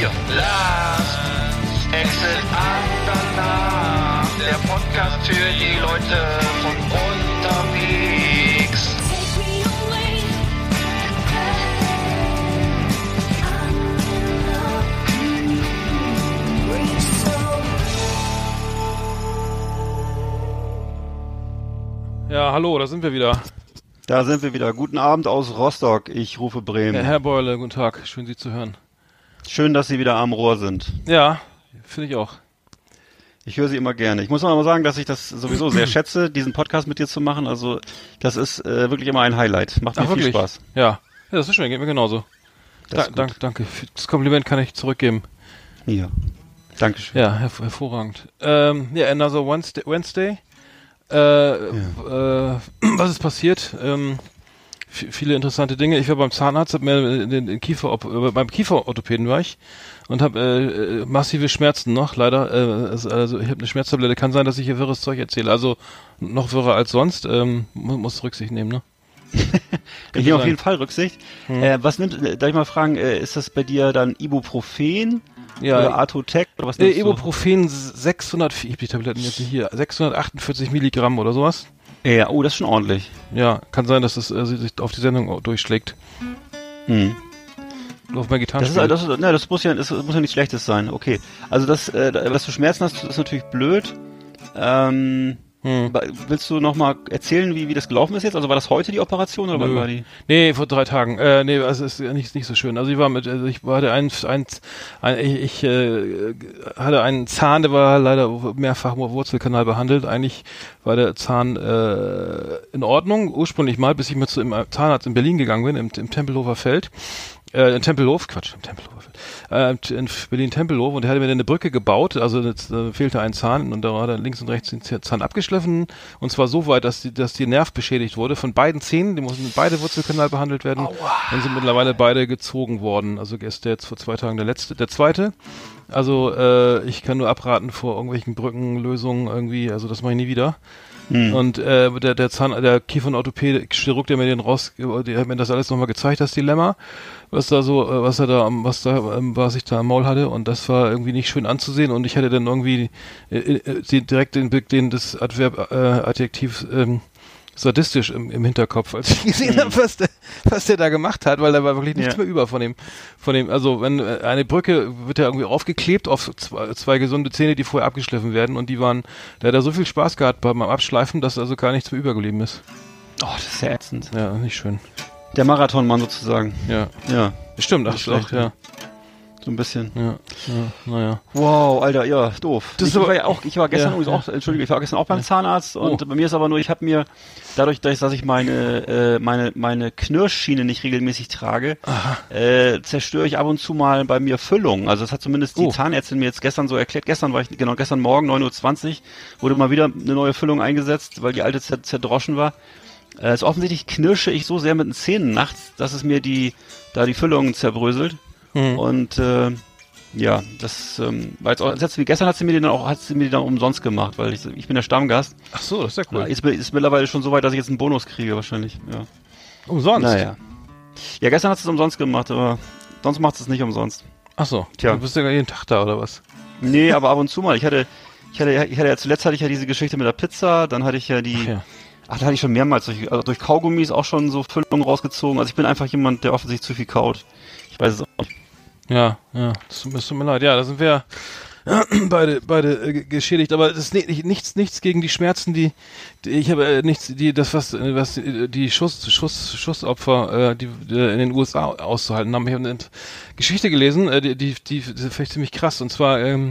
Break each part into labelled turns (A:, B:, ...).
A: Vier. Last Exit Andernach. Der Podcast für die Leute von unterwegs.
B: Ja, hallo, da sind wir wieder.
C: Da sind wir wieder. Guten Abend aus Rostock. Ich rufe Bremen.
B: Ja, Herr Beule, guten Tag. Schön, Sie zu hören.
C: Schön, dass Sie wieder am Rohr sind.
B: Ja, finde ich auch.
C: Ich höre Sie immer gerne. Ich muss noch mal sagen, dass ich das sowieso sehr schätze, diesen Podcast mit dir zu machen. Also das ist äh, wirklich immer ein Highlight. Macht mir viel Spaß.
B: Ja. ja, das ist schön, geht mir genauso. Da,
C: ist gut.
B: dank, danke. Das Kompliment kann ich zurückgeben.
C: Ja. Dankeschön.
B: Ja, herv hervorragend. Ähm, ja, another Wednesday. Wednesday. Äh, äh, was ist passiert? Ähm, viele interessante Dinge. Ich war beim Zahnarzt, hab mir den, den Kiefer, äh, beim Kieferorthopäden war ich und habe äh, äh, massive Schmerzen noch. Leider, äh, also ich habe eine Schmerztablette. Kann sein, dass ich hier wirres Zeug erzähle. Also noch wirrer als sonst. Ähm, mu- muss Rücksicht nehmen, ne?
C: Ich nehme auf jeden Fall Rücksicht.
B: Hm.
C: Äh, was nimmt, äh, darf ich mal fragen, äh, ist das bei dir dann Ibuprofen oder Atotec oder was
B: Äh,
C: nimmst du?
B: Ibuprofen 600, ich hab die Tabletten jetzt nicht hier, 648 Milligramm oder sowas.
C: Ja, oh, das ist schon ordentlich.
B: Ja, kann sein, dass es äh, sich auf die Sendung durchschlägt.
C: Hm.
B: Auf mein Gitarren.
C: Das ist, das, ist, na, das muss ja, das muss ja nichts Schlechtes sein. Okay. Also das, äh, dass du Schmerzen hast, ist natürlich blöd. Ähm,
B: Hm.
C: willst du noch mal erzählen, wie, wie das gelaufen ist jetzt? Also war das heute die Operation oder wann
B: Nö.
C: war die?
B: Nee, vor drei Tagen. Äh, nee, also ist nicht, nicht so schön. Also ich war mit, also ich hatte ein, ein, ein ich, ich äh, hatte einen Zahn, der war leider mehrfach Wurzelkanal behandelt. Eigentlich war der Zahn äh, in Ordnung, ursprünglich mal, bis ich mit zu im Zahnarzt in Berlin gegangen bin, im, im Tempelhofer Feld. Äh, in Tempelhof, Quatsch, im Tempelhofer Feld. Äh, in Berlin-Tempelhof und der hatte mir dann eine Brücke gebaut, also jetzt äh, fehlte ein Zahn und da war dann links und rechts den Zahn abgeschliffen und zwar so weit, dass die, dass die Nerv beschädigt wurde von beiden Zähnen, die mussten beide Wurzelkanal behandelt werden und sind mittlerweile beide gezogen worden. Also gestern jetzt vor zwei Tagen der letzte, der zweite. Also äh, ich kann nur abraten vor irgendwelchen Brückenlösungen irgendwie, also das mache ich nie wieder. Und äh, der, der Zahn, der Kiefernorthopäde, Chirurg, der mir den raus, der hat mir das alles nochmal gezeigt, das Dilemma, was da so, äh, was er da, was da, ähm, was ich da am Maul hatte. Und das war irgendwie nicht schön anzusehen. Und ich hatte dann irgendwie äh, äh, direkt den, den das Adverb, äh, Adjektiv ähm, sadistisch im, im Hinterkopf, als ich gesehen habe, was der, was der da gemacht hat, weil da war wirklich nichts
C: Ja.
B: mehr über von dem, von dem, also wenn äh, eine Brücke wird ja irgendwie aufgeklebt auf zwei, zwei gesunde Zähne, die vorher abgeschliffen werden und die waren, der hat da so viel Spaß gehabt beim Abschleifen, dass also gar nichts mehr übergeblieben ist.
C: Oh, das ist ja ätzend.
B: Ja, nicht schön.
C: Der Marathonmann sozusagen.
B: Ja.
C: Ja,
B: Stimmt, ach,
C: Nicht
B: auch,
C: schlecht,
B: ja.
C: So ein bisschen.
B: Ja, ja, naja.
C: Wow, Alter, ja, doof.
B: Das
C: ich,
B: ist aber-
C: war ja auch, ich war gestern
B: Ja,
C: auch, Entschuldige, ich war gestern auch beim Zahnarzt und
B: Oh.
C: bei mir ist aber nur, ich habe mir dadurch, dass dass ich meine äh, meine meine Knirschschiene nicht regelmäßig trage, äh, zerstöre ich ab und zu mal bei mir Füllungen. Also das hat zumindest die
B: Oh.
C: Zahnärztin mir jetzt gestern so erklärt. Gestern war ich genau gestern Morgen 9:20 Uhr wurde mal wieder eine neue Füllung eingesetzt, weil die alte zer zerdroschen war. Äh, also offensichtlich knirsche ich so sehr mit den Zähnen nachts, dass es mir die da die Füllungen zerbröselt.
B: Hm.
C: Und äh, ja, das ähm, war jetzt auch, das sie, gestern hat sie mir die dann auch, hat sie mir die dann umsonst gemacht, weil ich, ich bin der Stammgast.
B: Ach so, das ist ja cool.
C: Ist, ist mittlerweile schon so weit, dass ich jetzt einen Bonus kriege wahrscheinlich. Ja.
B: Umsonst?
C: Naja. Ja, gestern hat sie es umsonst gemacht, aber sonst macht sie es nicht umsonst.
B: Ach so.
C: Tja.
B: Du bist ja jeden Tag da, oder was?
C: Nee, aber ab und zu mal. Ich hatte, ich hatte, ich hatte ja zuletzt hatte ich ja diese Geschichte mit der Pizza, dann hatte ich ja die,
B: Ach ja.
C: ach, da hatte ich schon mehrmals durch, also durch Kaugummis auch schon so Füllungen rausgezogen. Also ich bin einfach jemand, der offensichtlich zu viel kaut. Ich weiß es auch nicht.
B: Ja, ja, das tut, mir leid. Ja, da sind wir beide, beide äh, ge- geschädigt, aber das ist ni- nicht, nichts, nichts gegen die Schmerzen, die, die ich habe äh, nichts, die das was, äh, was äh, die Schuss, Schuss, Schussopfer, äh, die, die in den USA auszuhalten haben. Ich habe eine Geschichte gelesen, äh, die, die, die, die ist vielleicht ziemlich krass. Und zwar ähm,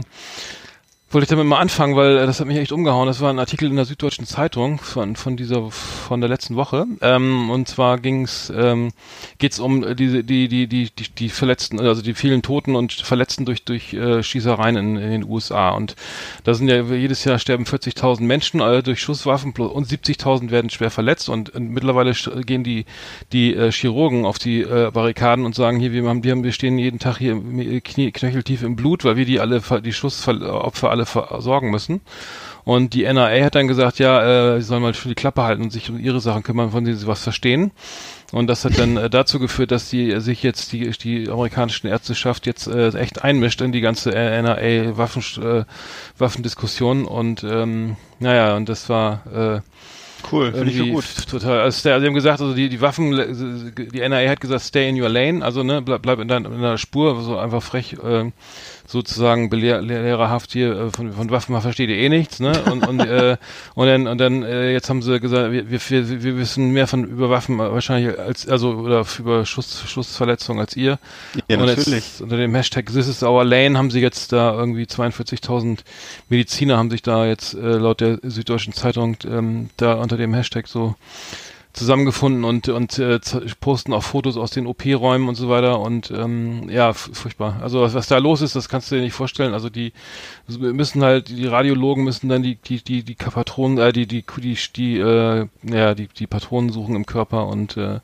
B: wollte ich damit mal anfangen, weil äh, das hat mich echt umgehauen. Das war ein Artikel in der Süddeutschen Zeitung von von dieser von der letzten Woche. Ähm, und zwar ging's ähm, geht's um diese die die die die die Verletzten, also die vielen Toten und Verletzten durch durch äh, Schießereien in, in den USA. Und da sind ja jedes Jahr sterben 40.000 Menschen äh, durch Schusswaffen und 70.000 werden schwer verletzt. Und, und mittlerweile sch- gehen die die äh, Chirurgen auf die äh, Barrikaden und sagen hier wir haben wir haben wir stehen jeden Tag hier im- Knie, knöcheltief im Blut, weil wir die alle die Schussopfer alle versorgen müssen. Und die NRA hat dann gesagt, ja, äh, sie sollen mal für die Klappe halten und sich um ihre Sachen kümmern, von denen sie was verstehen. Und das hat dann äh, dazu geführt, dass die äh, sich jetzt die die amerikanische Ärzteschaft jetzt äh, echt einmischt in die ganze äh, NRA Waffen äh, Waffendiskussion und ähm, naja und das war äh,
C: Cool, finde ich so gut.
B: Total. Also sie haben gesagt, also die, die Waffen, die NRA hat gesagt, stay in your lane, also ne, bleib, bleib in, dein, in deiner Spur, so einfach frech, ähm, sozusagen belehr, lehrerhaft hier äh, von, von Waffen versteht ihr eh nichts, ne? Und und äh, und dann und dann äh, jetzt haben sie gesagt, wir, wir, wir wir wissen mehr von über Waffen wahrscheinlich als also oder über Schuss, Schussverletzungen als ihr.
C: Ja,
B: und
C: natürlich.
B: Jetzt, unter dem Hashtag This is our lane haben sie jetzt da irgendwie 42.000 Mediziner haben sich da jetzt äh, laut der Süddeutschen Zeitung ähm, da unter dem Hashtag so zusammengefunden und und äh, posten auch Fotos aus den OP-Räumen und so weiter und ähm, ja furchtbar. Also was, was da los ist, das kannst du dir nicht vorstellen. Also die müssen halt die Radiologen müssen dann die die die die Patronen äh, die die die die äh, ja die die Patronen suchen im Körper und äh,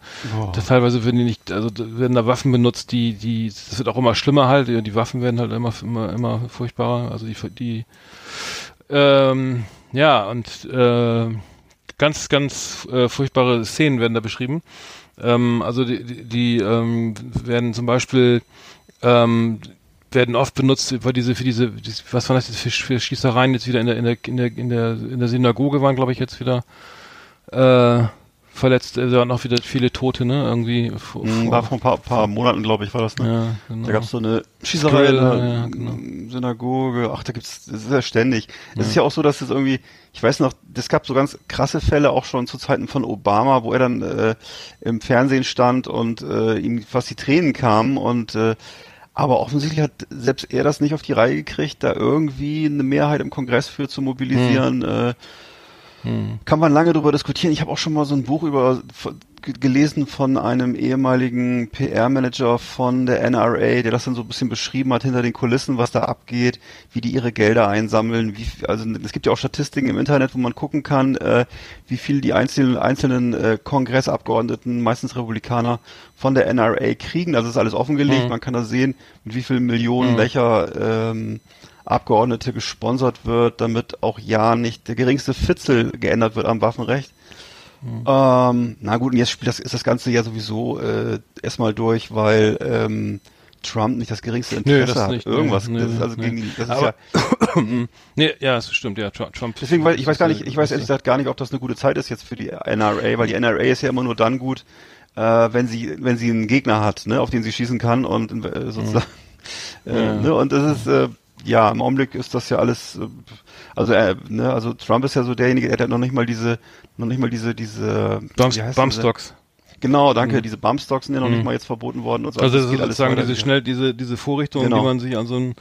B: da teilweise werden die nicht also da werden da Waffen benutzt, die die das wird auch immer schlimmer halt. Die Waffen werden halt immer immer immer furchtbarer. Also die die ähm, ja und äh, ganz, ganz äh, furchtbare Szenen werden da beschrieben. Ähm, also die, die, die ähm, werden zum Beispiel ähm, werden oft benutzt für diese für diese dies- was waren das für, für Schießereien jetzt wieder in der in der in der in der, in der Synagoge waren glaube ich jetzt wieder äh, verletzt äh, da waren auch wieder viele Tote ne irgendwie vor,
C: Mhm, War vor ein paar, paar Monaten, glaube ich, war das, ne?
B: ja, genau.
C: Da gab es so eine Schießerei in der
B: ja, genau.
C: Synagoge. Ach, da gibt's, das ist ja ständig. Es ist ja auch so, dass es irgendwie, ich weiß noch, es gab so ganz krasse Fälle auch schon zu Zeiten von Obama, wo er dann äh, im Fernsehen stand und äh, ihm fast die Tränen kamen und äh, aber offensichtlich hat selbst er das nicht auf die Reihe gekriegt, da irgendwie eine Mehrheit im Kongress für zu mobilisieren. Äh, kann man lange darüber diskutieren. Ich habe auch schon mal so ein Buch über gelesen von einem ehemaligen PR-Manager von der NRA, der das dann so ein bisschen beschrieben hat hinter den Kulissen, was da abgeht, wie die ihre Gelder einsammeln. Wie, also es gibt ja auch Statistiken im Internet, wo man gucken kann, äh, wie viel die einzelnen einzelnen äh, Kongressabgeordneten, meistens Republikaner, von der NRA kriegen. Also ist alles offengelegt. Man kann da sehen, mit wie vielen Millionen welcher ähm, Abgeordnete gesponsert wird, damit auch ja nicht der geringste Fitzel geändert wird am Waffenrecht. Ähm, na gut, und jetzt spielt das, ist das Ganze ja sowieso äh, erstmal durch, weil ähm, Trump nicht das geringste Interesse
B: das
C: hat.
B: nicht,
C: Irgendwas. das ist also gegen das ist
B: Aber-
C: ja,
B: nee, ja, das stimmt, ja, Trump.
C: Deswegen, weil ich weiß gar nicht, ich weiß ehrlich gesagt gar nicht, ob das eine gute Zeit ist jetzt für die NRA, weil die NRA ist ja immer nur dann gut, äh, wenn sie, wenn sie einen Gegner hat, ne, auf den sie schießen kann und äh, sozusagen, äh, ne, und das ist, äh, ja, im Augenblick ist das ja alles, äh, also, äh, ne, also Trump ist ja so derjenige, der hat noch nicht mal diese, noch nicht mal diese, diese,
B: Bumps, Bumpstocks.
C: Genau, danke, diese Bumpstocks sind ja noch nicht mal jetzt verboten worden und so.
B: Also
C: das
B: das
C: geht
B: ist sozusagen diese schnell, diese, diese Vorrichtung,
C: Genau.
B: die man sich an so ein,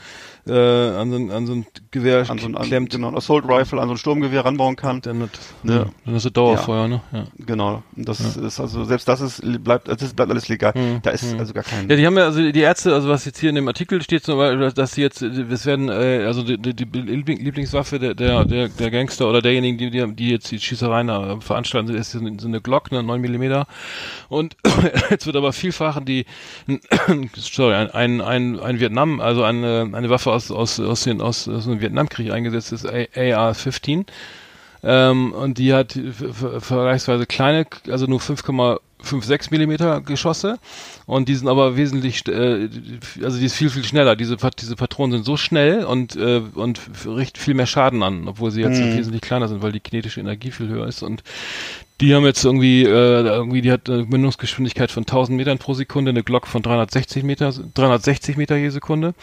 B: äh, an so ein, an so ein Gewehr
C: an so ein, an,
B: klemmt.
C: genau, ein Assault Rifle an so ein Sturmgewehr ranbauen kann.
B: Dann, hat,
C: Ja.
B: dann hast du Dauerfeuer, ne? Ja.
C: Genau. Und das ist also selbst das ist bleibt das bleibt alles legal. Da ist also gar kein
B: Ja, die haben ja, also die Ärzte, also was jetzt hier in dem Artikel steht, zum Beispiel, dass sie jetzt, es werden, äh, also die, die, die Liebling- Lieblingswaffe der, der, der, der Gangster oder derjenigen, die, die, die jetzt die Schießereien äh, veranstalten, ist so eine, Glock, eine 9 Millimeter. Und jetzt wird aber vielfach die, sorry, ein, ein, ein, ein Vietnam, also eine, eine Waffe aus, aus, aus, den, aus, aus dem Vietnamkrieg eingesetzt ist, AR-15. Ähm, und die hat ver- ver- vergleichsweise kleine, also nur 5,56 Millimeter Geschosse. Und die sind aber wesentlich, äh, also die ist viel, viel schneller. Diese, diese Patronen sind so schnell und, äh, und richten viel mehr Schaden an, obwohl sie jetzt wesentlich kleiner sind, weil die kinetische Energie viel höher ist. Und die haben jetzt irgendwie, äh, irgendwie, die hat eine Mündungsgeschwindigkeit von 1000 Metern pro Sekunde, eine Glock von 360 Meter, 360 Meter je Sekunde.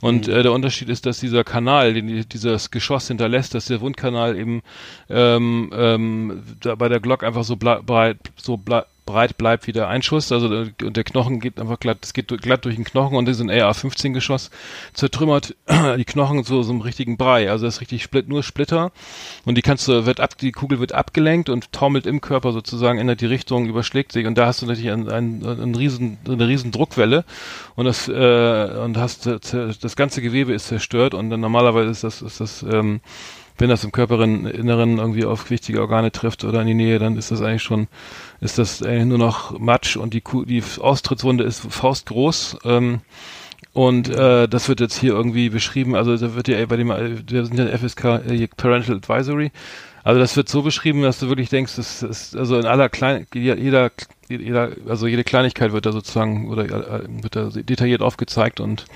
B: Und äh, der Unterschied ist, dass dieser Kanal, den die, dieses Geschoss hinterlässt, dass der Wundkanal eben ähm, ähm, da bei der Glock einfach so breit, so ble breit bleibt wie der Einschuss. Also äh, und der Knochen geht einfach glatt, es geht glatt durch den Knochen und ist ein AR-15-Geschoss zertrümmert die Knochen so so einem richtigen Brei. Also das ist richtig split, nur Splitter. Und die kannst du wird ab, die Kugel wird abgelenkt und taumelt im Körper sozusagen ändert die Richtung, überschlägt sich. Und da hast du natürlich einen, einen, einen riesen, eine riesen Druckwelle. Und das äh, und hast das ganze Gewebe ist zerstört. Und dann normalerweise ist das ist das ähm, wenn das im Körperinneren irgendwie auf wichtige Organe trifft oder in die Nähe, dann ist das eigentlich schon, ist das eigentlich nur noch Matsch und die, Ku- die Austrittswunde ist faustgroß. Ähm, und äh, das wird jetzt hier irgendwie beschrieben, also da wird ja bei dem, wir sind ja FSK äh, Parental Advisory, also das wird so beschrieben, dass du wirklich denkst, das ist also in aller klein jeder jeder also jede Kleinigkeit wird da sozusagen oder äh, wird da detailliert aufgezeigt und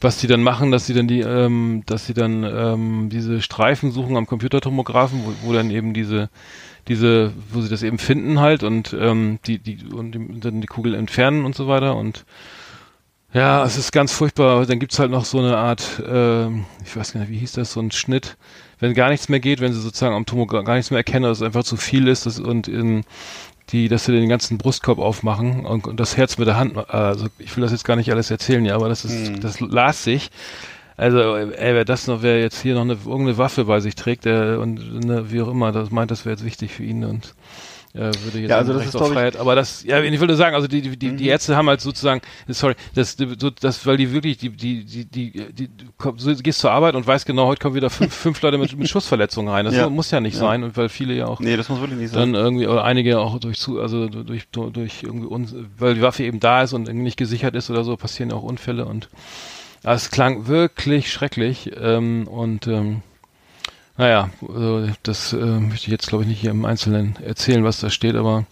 B: was die dann machen, dass sie dann die, ähm, dass sie dann ähm, diese Streifen suchen am Computertomographen, wo, wo dann eben diese, diese, wo sie das eben finden halt und ähm, die, die und die, dann die Kugel entfernen und so weiter und ja, es ist ganz furchtbar. Dann gibt's halt noch so eine Art, ähm, ich weiß gar nicht, wie hieß das, so ein Schnitt, wenn gar nichts mehr geht, wenn sie sozusagen am Tomograph gar nichts mehr erkennen, dass es einfach zu viel ist das, und in die, dass sie den ganzen Brustkorb aufmachen und, und das Herz mit der Hand, also ich will das jetzt gar nicht alles erzählen, ja, aber das ist, das las sich. Also, ey, wer das noch, wer jetzt hier noch eine, irgendeine Waffe bei sich trägt, der, und ne, wie auch immer, das meint, das wäre jetzt wichtig für ihn und äh, würde jetzt
C: Ja, also das ist,
B: auf Freiheit. Aber das, ja, ich würde sagen, also die, die, die, die Ärzte haben halt sozusagen, sorry, das, so, das, weil die wirklich, die, die, die, die, die du komm, so, gehst zur Arbeit und weißt genau, heute kommen wieder fünf, fünf Leute mit, mit Schussverletzungen rein. Das
C: Ja.
B: muss ja nicht
C: Ja.
B: sein und weil viele ja auch
C: Nee, das muss wirklich nicht sein.
B: dann irgendwie oder einige auch durch zu also durch durch, durch irgendwie uns, weil die Waffe eben da ist und irgendwie nicht gesichert ist oder so passieren auch Unfälle und ja, es klang wirklich schrecklich ähm, und ähm, naja, also das äh, möchte ich jetzt glaube ich nicht hier im Einzelnen erzählen, was da steht, aber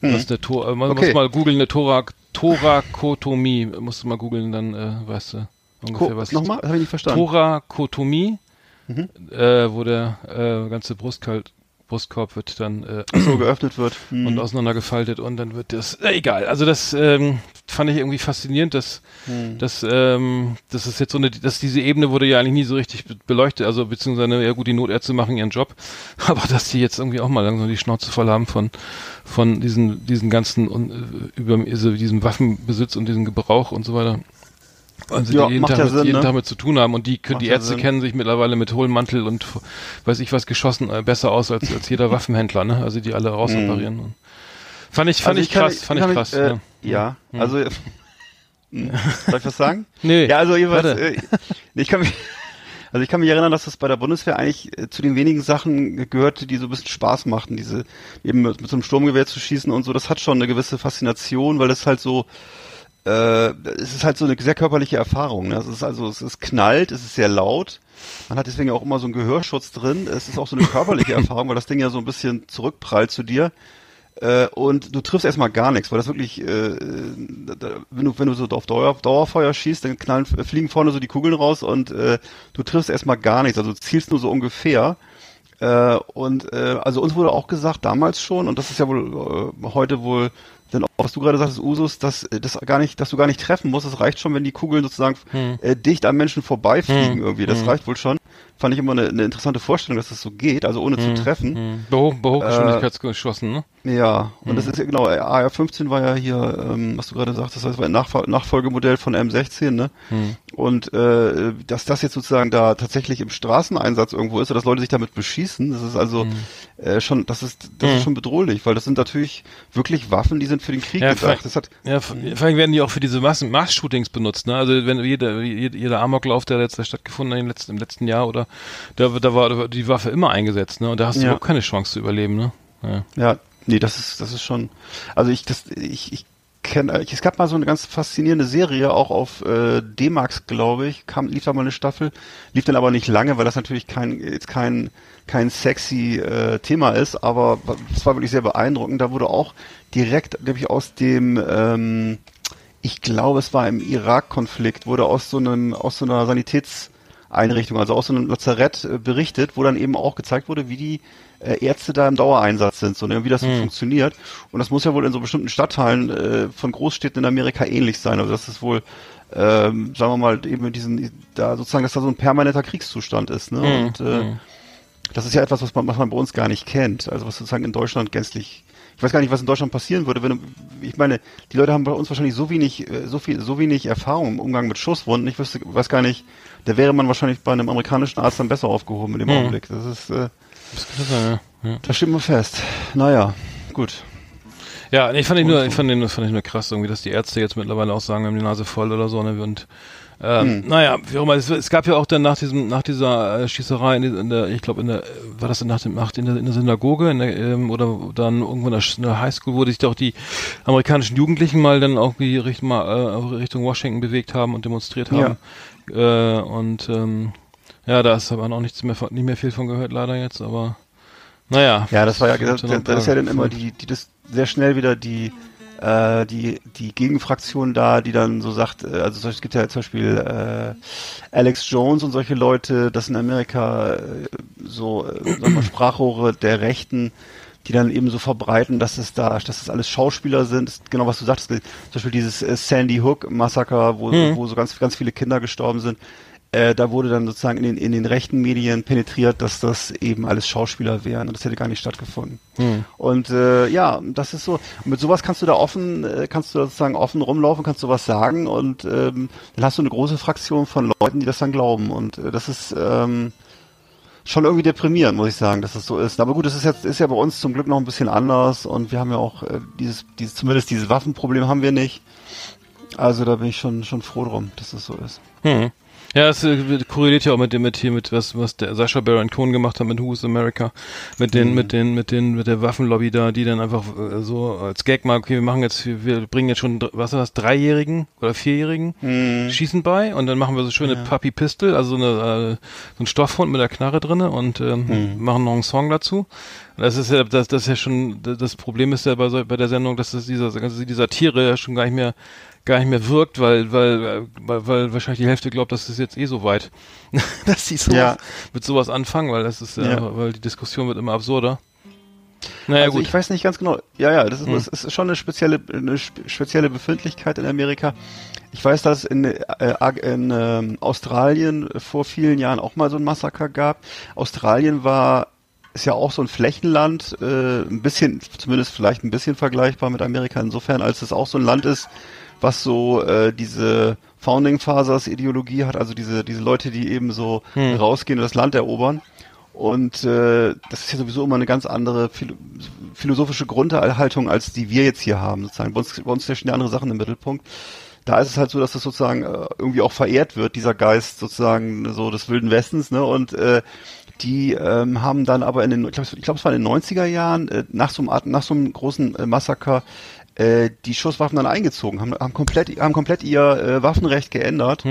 B: was der Tor, man
C: Okay.
B: muss mal googeln, eine Thorak Thorakotomie, musst du mal googeln, dann äh, weißt du ungefähr
C: Ko
B: was.
C: Nochmal? Habe ich nicht verstanden.
B: Thorakotomie,
C: Mhm.
B: äh, wo der äh, ganze Brustkalt, Brustkorb wird dann äh,
C: so geöffnet wird.
B: Und auseinandergefaltet und dann wird das äh, egal. Also das ähm, fand ich irgendwie faszinierend, dass
C: Hm.
B: dass ähm, das ist jetzt so eine, dass diese Ebene wurde ja eigentlich nie so richtig be- beleuchtet. Also beziehungsweise ja gut, die Notärzte machen ihren Job, aber dass die jetzt irgendwie auch mal langsam die Schnauze voll haben von von diesen diesen ganzen und, äh, über also diesem Waffenbesitz und diesem Gebrauch und so weiter. Also
C: Ja,
B: die jeden, Tag,
C: ja
B: mit,
C: Sinn,
B: jeden
C: ne?
B: Tag mit zu tun haben und die,
C: Macht
B: die
C: ja
B: Ärzte
C: Sinn.
B: kennen sich mittlerweile mit hohem Mantel und weiß ich was geschossen äh, besser aus als, als jeder Waffenhändler, ne? Also die alle rausoperieren. Und Fand ich, fand
C: Also
B: ich
C: kann
B: krass,
C: mich-
B: fand ich krass.
C: Äh,
B: ja.
C: Ja, also hm, soll ich was sagen?
B: Nee,
C: Ja, also jeweils, äh, ich kann mich, also ich kann mich erinnern, dass das bei der Bundeswehr eigentlich äh, zu den wenigen Sachen gehörte, die so ein bisschen Spaß machten, diese eben mit, mit so einem Sturmgewehr zu schießen und so. Das hat schon eine gewisse Faszination, weil es halt so, äh, es ist halt so eine sehr körperliche Erfahrung. Ne? Es ist also, es ist knallt, es ist sehr laut. Man hat deswegen auch immer so einen Gehörschutz drin. Es ist auch so eine körperliche Erfahrung, weil das Ding ja so ein bisschen zurückprallt zu dir. Äh, und du triffst erstmal gar nichts, weil das wirklich, äh, da, wenn du wenn du so auf Dauer, Dauerfeuer schießt, dann knallen, fliegen vorne so die Kugeln raus und äh, du triffst erstmal gar nichts, also du zielst nur so ungefähr. Äh, und äh, also uns wurde auch gesagt damals schon und das ist ja wohl äh, heute wohl auch, was du gerade sagst, Usus, dass äh, das gar nicht, dass du gar nicht treffen musst. Es reicht schon, wenn die Kugeln sozusagen äh, dicht am Menschen vorbeifliegen
B: Hm.
C: irgendwie. Das reicht wohl schon. Fand ich immer eine, eine interessante Vorstellung, dass das so geht, also ohne zu treffen.
B: Hm. Behoch, Behochgeschwindigkeitsgeschossen, ne?
C: Ja, und
B: Hm.
C: das ist ja genau, AR-15 war ja hier, ähm, was du gerade sagtest, das war ein Nachfol Nachfolgemodell von M16, ne?
B: Hm.
C: Und äh, dass das jetzt sozusagen da tatsächlich im Straßeneinsatz irgendwo ist, oder dass Leute sich damit beschießen, das ist also
B: Hm.
C: äh, schon, das ist, das ist schon bedrohlich, weil das sind natürlich wirklich Waffen, die sind für den Krieg
B: Ja,
C: gedacht. Das hat,
B: Ja, vor allem werden die auch für diese Massen, Mass-Shootings benutzt, ne? Also wenn jeder, jeder, jeder Amoklauf, der jetzt stattgefunden hat im letzten, im letzten Jahr oder da, da war die Waffe immer eingesetzt, ne? Und da hast du
C: Ja.
B: überhaupt keine Chance zu überleben, ne? Ja.
C: Ja, nee, das ist, das ist schon, also ich, das, ich, ich kenne, es gab mal so eine ganz faszinierende Serie, auch auf äh, D-Max, glaube ich, kam, lief da mal eine Staffel, lief dann aber nicht lange, weil das natürlich kein, jetzt kein, kein sexy äh, Thema ist, aber es war wirklich sehr beeindruckend. Da wurde auch direkt, glaube ich, aus dem, ähm, ich glaube, es war im Irak-Konflikt, wurde aus so einem, aus so einer Sanitätseinrichtung, also aus so einem Lazarett äh, berichtet, wo dann eben auch gezeigt wurde, wie die äh, Ärzte da im Dauereinsatz sind, so, ne, wie das so funktioniert. Und das muss ja wohl in so bestimmten Stadtteilen äh, von Großstädten in Amerika ähnlich sein. Also das ist wohl, ähm, sagen wir mal, eben mit diesen, da sozusagen, dass da so ein permanenter Kriegszustand ist, ne? Und äh, Das ist ja etwas, was man, was man bei uns gar nicht kennt. Also was sozusagen in Deutschland gänzlich. Ich weiß gar nicht, was in Deutschland passieren würde, wenn ich meine, die Leute haben bei uns wahrscheinlich so wenig, äh, so viel, so wenig Erfahrung im Umgang mit Schusswunden. Ich wüsste, weiß gar nicht, da wäre man wahrscheinlich bei einem amerikanischen Arzt dann besser aufgehoben in dem
B: Mhm.
C: Augenblick. Das ist, äh,
B: Das kann sein, ja. ja.
C: da steht man fest. Naja, gut.
B: Ja, nee, fand ich nur, ich fand den, fand ich nur krass irgendwie, dass die Ärzte jetzt mittlerweile auch sagen, wir haben die Nase voll oder so, ne, und, ähm, naja, wie auch immer, es, es gab ja auch dann nach diesem, nach dieser äh, Schießerei in, in der, ich glaube in der, war das nach dem, nach, in der, in der Synagoge, in der, ähm, oder dann irgendwo in der, Sch- in der Highschool, wo sich doch die amerikanischen Jugendlichen mal dann auch die Richtung, mal, äh, Richtung Washington bewegt haben und demonstriert haben, äh, und, ähm, ja, da ist aber noch nichts mehr, von- nicht mehr viel von gehört, leider jetzt, aber, naja.
C: Ja, das war ja, das, das, das ist ja dann immer die, die das sehr schnell wieder die, äh, die, die Gegenfraktion da, die dann so sagt, äh, also es gibt ja zum Beispiel äh, Alex Jones und solche Leute, das in Amerika äh, so, äh, mal, Sprachrohre der Rechten, die dann eben so verbreiten, dass es da, dass es alles Schauspieler sind. Das ist genau was du sagtest, zum Beispiel dieses äh, Sandy Hook Massaker, wo,
B: Mhm.
C: wo so ganz, ganz viele Kinder gestorben sind. Äh, da wurde dann sozusagen in den, in den rechten Medien penetriert, dass das eben alles Schauspieler wären und das hätte gar nicht stattgefunden.
B: Hm.
C: Und äh, ja, das ist so. Und mit sowas kannst du da offen, äh, kannst du da sozusagen offen rumlaufen, kannst du was sagen und ähm, dann hast du eine große Fraktion von Leuten, die das dann glauben. Und äh, das ist ähm, schon irgendwie deprimierend, muss ich sagen, dass das so ist. Aber gut, das ist jetzt ist ja bei uns zum Glück noch ein bisschen anders und wir haben ja auch äh, dieses, dieses, zumindest dieses Waffenproblem haben wir nicht. Also da bin ich schon schon froh drum, dass das so ist.
B: Hm. Ja, es äh, korreliert ja auch mit dem, mit hier, mit was, was der Sascha Baron Cohen gemacht hat mit Who's America, mit den, mit den, mit den, mit der Waffenlobby da, die dann einfach äh, so als Gag mal, okay, wir machen jetzt, wir bringen jetzt schon, was das, Dreijährigen oder Vierjährigen Schießen bei und dann machen wir so schöne Puppy Pistol, also so eine, äh, so ein Stoffhund mit der Knarre drinne und ähm, machen noch einen Song dazu. Das ist ja, das, das ist ja schon, das Problem ist ja bei, so- bei der Sendung, dass das dieser, also dieser Tiere ja schon gar nicht mehr, gar nicht mehr wirkt, weil, weil, äh, weil, weil wahrscheinlich die Hälfte glaubt, das ist jetzt eh so weit, dass sie sowas,
C: Ja.
B: mit sowas anfangen, weil das ist ja,
C: Ja.
B: weil die Diskussion wird immer absurder. Naja,
C: also
B: gut.
C: ich weiß nicht ganz genau. Ja, ja, das ist,
B: Hm.
C: das ist schon eine spezielle, eine spe- spezielle Befindlichkeit in Amerika. Ich weiß, dass es in, äh, in ähm, Australien vor vielen Jahren auch mal so ein Massaker gab. Australien war ist ja auch so ein Flächenland, äh, ein bisschen, zumindest vielleicht ein bisschen vergleichbar mit Amerika insofern, als es auch so ein Land ist, was so äh, diese Founding Fathers Ideologie hat, also diese diese Leute, die eben so
B: Hm.
C: rausgehen und das Land erobern. Und äh, das ist ja sowieso immer eine ganz andere philo philosophische Grundhaltung, als die wir jetzt hier haben. Sozusagen. Bei uns, bei uns stehen ja andere Sachen im Mittelpunkt. Da ist es halt so, dass das sozusagen äh, irgendwie auch verehrt wird, dieser Geist sozusagen so des Wilden Westens. Ne? Und äh, die ähm, haben dann aber in den, ich glaube, ich glaub, es war in den 90er Jahren, äh, nach, so einem nach so einem großen äh, Massaker, äh, die Schusswaffen dann eingezogen, haben, haben komplett, haben komplett ihr äh, Waffenrecht geändert.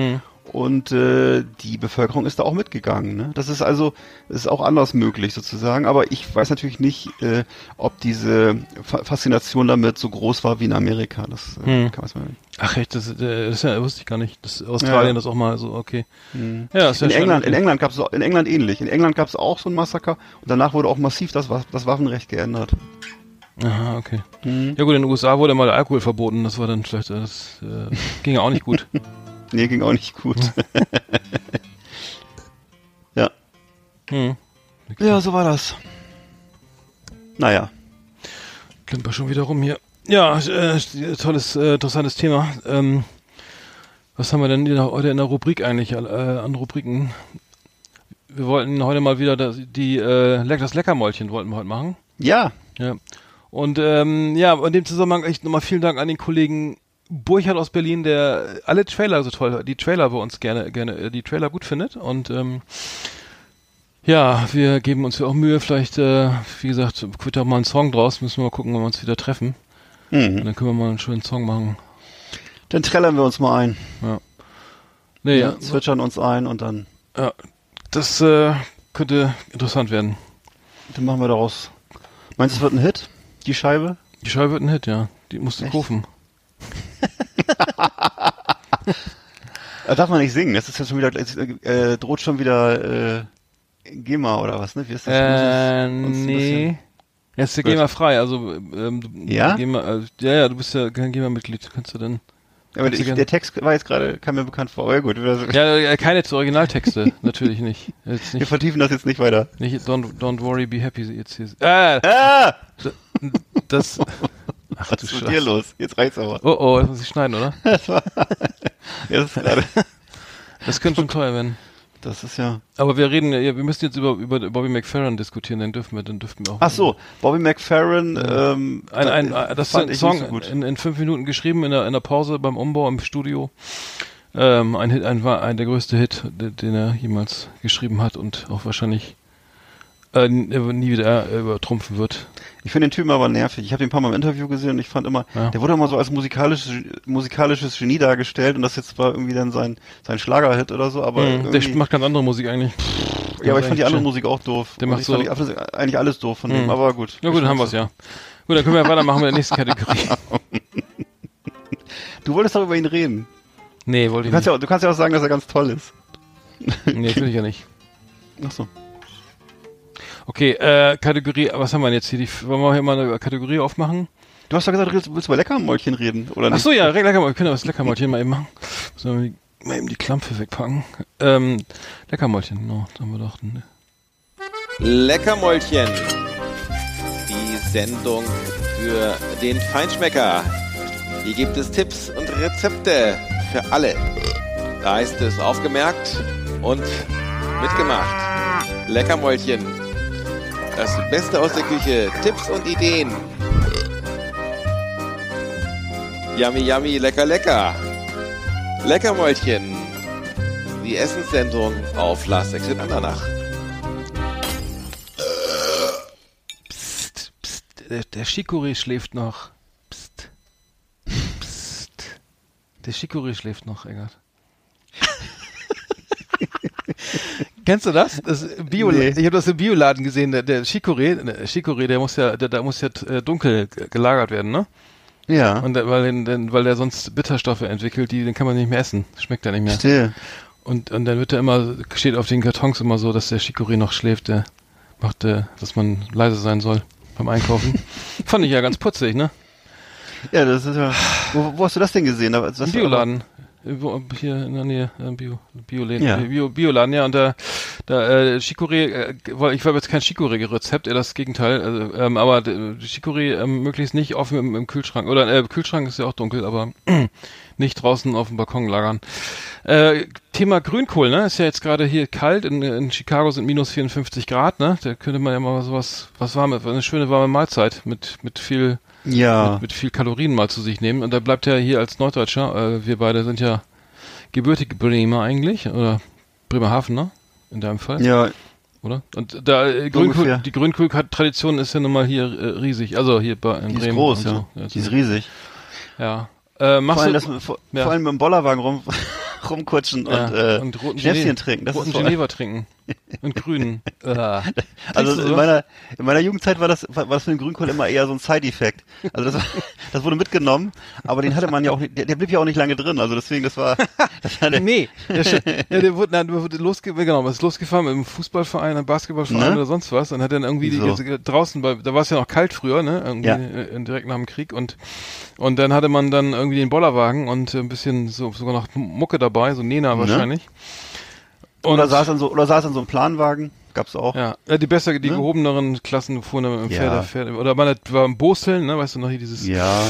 C: Und äh, die Bevölkerung ist da auch mitgegangen. Ne? Das ist also, das ist auch anders möglich sozusagen. Aber ich weiß natürlich nicht, äh, ob diese Fa Faszination damit so groß war wie in Amerika. Das äh, kann man nicht.
B: Ach echt, das, äh, das ja, wusste ich gar nicht, dass Australien
C: Ja.
B: das auch mal so, okay. Ja, das ist ja
C: In England, in England gab es in England ähnlich. In England gab es auch so ein Massaker und danach wurde auch massiv das, das Waffenrecht geändert.
B: Aha, okay. Ja gut, in den USA wurde mal Alkohol verboten, das war dann vielleicht, das äh, ging ja auch nicht gut.
C: Nee, ging auch nicht gut. ja.
B: hm.
C: Ja, so war das. Naja.
B: Klimper schon wieder rum hier. Ja, äh, tolles, äh, interessantes Thema. Ähm, was haben wir denn heute in der Rubrik eigentlich äh, an Rubriken? Wir wollten heute mal wieder das, die äh, das Leckermäulchen wollten wir heute machen.
C: Ja.
B: Ja. Und ähm, ja, in dem Zusammenhang echt nochmal vielen Dank an den Kollegen Burchard aus Berlin, der alle Trailer so toll, die Trailer bei uns gerne, gerne, äh, die Trailer gut findet. Und ähm, ja, wir geben uns ja auch Mühe, vielleicht, äh, wie gesagt, wird auch mal ein Song draus, müssen wir mal gucken, wenn wir uns wieder treffen. Und
C: Mhm.
B: dann können wir mal einen schönen Song machen.
C: Dann trällern wir uns mal ein.
B: Nee,
C: Ja,
B: ja,
C: zwitschern uns ein und dann,
B: ja das äh, könnte interessant werden.
C: dann machen wir daraus. Meinst du, es wird ein Hit? Die Scheibe?
B: Die Scheibe wird ein Hit, ja. Die musst du
C: Echt?
B: kaufen.
C: Äh, darf man nicht singen. Das ist ja schon wieder, jetzt, äh, droht schon wieder äh, GEMA oder was, ne? Wie ist das?
B: Äh, nee. Jetzt
C: Gut.
B: geh mal frei, also ähm, du-
C: Ja?
B: Geh mal, äh, ja, ja, du bist ja kein GEMA-Mitglied, kannst du denn?
C: Aber
B: Kannst du
C: ich, der Text war jetzt gerade, kam mir bekannt vor. Aber ja gut,
B: Ja, ja, keine Originaltexte, natürlich nicht. Jetzt
C: wir
B: nicht,
C: vertiefen das jetzt nicht weiter.
B: nicht don't, don't worry, be happy. Jetzt hier. Äh,
C: Ah!
B: Das. Ach
C: Was ist mit dir los? Jetzt reicht's aber.
B: Oh oh, das muss ich schneiden, oder?
C: Das, ist gerade,
B: Das könnte schon teuer werden.
C: das ist ja.
B: Aber wir reden, ja, wir müssen jetzt über, über Bobby McFerrin diskutieren, dann dürfen wir, dann dürften wir auch.
C: Ach so, Bobby McFerrin, ähm,
B: Ein, ein, ein, das ist ein Song
C: so
B: in, in fünf Minuten geschrieben, in der, in der Pause beim Umbau im Studio. Ähm, ein Hit, ein, war ein der größte Hit, den, den er jemals geschrieben hat und auch wahrscheinlich äh, nie nie wieder äh, übertrumpfen wird.
C: Ich finde den Typen aber nervig. Ich habe den ein paar Mal im Interview gesehen und ich fand immer,
B: Ja.
C: der wurde immer so als musikalisches, musikalisches Genie dargestellt und das jetzt war irgendwie dann sein, sein Schlagerhit oder so, aber
B: Mhm, der macht ganz andere Musik eigentlich.
C: ja, aber ich fand die andere
B: Musik.
C: Musik auch doof.
B: Der
C: Und
B: macht
C: ich fand
B: so-
C: die, alles- eigentlich alles doof von dem,
B: Mhm.
C: aber gut.
B: Ja gut, dann haben wir es ja. Gut, dann können wir weitermachen mit der nächsten Kategorie.
C: Du wolltest doch über ihn reden.
B: Nee, wollte
C: Du
B: ich
C: kannst,
B: nicht.
C: ja, auch- du kannst ja auch sagen, dass er ganz toll ist.
B: Nee, will ich ja nicht.
C: Ach so.
B: Okay, äh, Kategorie, was haben wir denn jetzt hier? Die, wollen wir hier mal eine Kategorie aufmachen?
C: Du hast doch gesagt, du willst, willst über Leckermäulchen reden, oder
B: Ach
C: nicht?
B: so, ja, Leckermäulchen, wir können ja das Leckermäulchen mal eben machen. Müssen wir mal eben die Klampe wegpacken. Ähm, Leckermäulchen, genau, da haben wir doch. Ne.
D: Leckermäulchen. Die Sendung für den Feinschmecker. Hier gibt es Tipps und Rezepte für alle. Da heißt es aufgemerkt und mitgemacht. Leckermäulchen. Das Beste aus der Küche. Tipps und Ideen. Yummy, yummy, lecker, lecker. Leckermäulchen. Die Essenssendung auf Last Exit Andernach.
B: Psst, psst, der, der Chicorée schläft noch. Psst, psst. Der Chicorée schläft noch, Eggert. Kennst du das? das Bio
C: Nee.
B: Ich habe das im Bioladen gesehen. Der, der Chicorée, der Chicorée, der muss ja, der, der muss ja äh, dunkel gelagert werden, ne?
C: Ja.
B: Und der, weil, den, weil der sonst Bitterstoffe entwickelt, die, den kann man nicht mehr essen. Schmeckt ja nicht mehr.
C: Still.
B: Und, und dann wird er immer, steht auf den Kartons immer so, dass der Chicorée noch schläft, der macht, äh, dass man leise sein soll beim Einkaufen. Fand ich ja ganz putzig, ne?
C: Ja, das ist ja. Wo, wo hast du das denn gesehen? Da- Das
B: Im Bioladen. Hier in der Nähe, äh, Bio, Bioläden,
C: Ja.
B: Bio, Bioladen, ja, und da, da äh, Chicorée, äh, ich habe jetzt kein Chicorée-Rezept, eher das Gegenteil, also, ähm, aber äh, Chicorée ähm, möglichst nicht offen im, im Kühlschrank, oder äh, Kühlschrank ist ja auch dunkel, aber nicht draußen auf dem Balkon lagern. Äh, Thema Grünkohl, ne, ist ja jetzt gerade hier kalt, in, in Chicago sind minus 54 Grad, ne, da könnte man ja mal sowas, was warme, eine schöne warme Mahlzeit mit, mit viel
C: Ja.
B: mit, mit viel Kalorien mal zu sich nehmen. Und da bleibt er hier als Norddeutscher, äh, wir beide sind ja gebürtige Bremer eigentlich, oder Bremerhaven, ne? In deinem Fall,
C: Ja,
B: oder? Und da äh, Grünkohl, die Grünkohl-Tradition ist ja nun mal hier äh, riesig, also hier bei in
C: die ist
B: Bremen
C: groß,
B: und
C: ja.
B: so.
C: Die ist riesig.
B: ja. Äh, machst
C: Vor allem,
B: du,
C: das, vor,
B: ja.
C: vor allem mit dem Bollerwagen rum, rumkutschen
B: ja,
C: und, äh,
B: und roten
C: Schnäpschen trinken. Das
B: roten
C: ist
B: Geneva trinken und grünen. äh.
C: Also in
B: so?
C: meiner, in meiner Jugendzeit war das, war, das mit dem Grünkohl immer eher so ein Side-Effekt. Also das, das wurde mitgenommen, aber den hatte man ja auch nicht, der, der blieb ja auch nicht lange drin. Also deswegen, das war, das war der,
B: Nee, der, ja, der wurde, der wurde losge genau, ist losgefahren mit einem Fußballverein, einem Basketballverein
C: Ne?
B: oder sonst was und hat dann irgendwie die,
C: Wieso?
B: draußen, bei, da war es ja noch kalt früher, ne, irgendwie
C: Ja.
B: äh, direkt nach dem Krieg und und dann hatte man dann irgendwie den Bollerwagen und ein bisschen so sogar noch Mucke dabei, so Nena wahrscheinlich. Und
C: oder saß an so, oder saß an so einem Planwagen, gab's auch.
B: ja, die besser, die
C: Ne?
B: gehobeneren Klassen fuhren dann mit dem
C: Ja.
B: Pferde, oder man hat, war im Boseln, ne, weißt du noch, hier dieses,
C: Ja.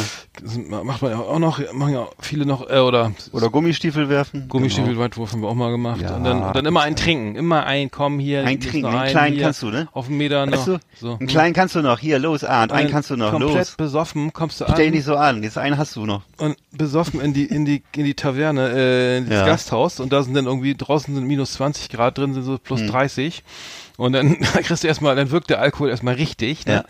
B: macht man ja auch noch, machen ja viele noch, äh, oder
C: Oder Gummistiefel werfen.
B: Gummistiefel-Weitwurf haben wir auch mal gemacht.
C: Genau. Ja,
B: und, dann, und dann immer ein Trinken. Immer ein, komm hier.
C: Ein Trinken, einen
B: ein,
C: kleinen
B: hier,
C: kannst du, ne?
B: Auf einen Meter noch.
C: Weißt du,
B: so.
C: einen kleinen kannst du noch. Hier, los, Arndt, einen
B: Ein-
C: kannst du noch,
B: Komplett
C: los.
B: besoffen kommst du
C: Stell dich
B: an
C: nicht so an, jetzt einen hast du noch.
B: und besoffen in die, in die, in die Taverne, äh, in das
C: Ja.
B: Gasthaus und da sind dann irgendwie, draußen sind minus 20 Grad, drin sind so plus
C: Hm.
B: 30 und dann kriegst du erstmal, dann wirkt der Alkohol erstmal richtig, ne?
C: Ja.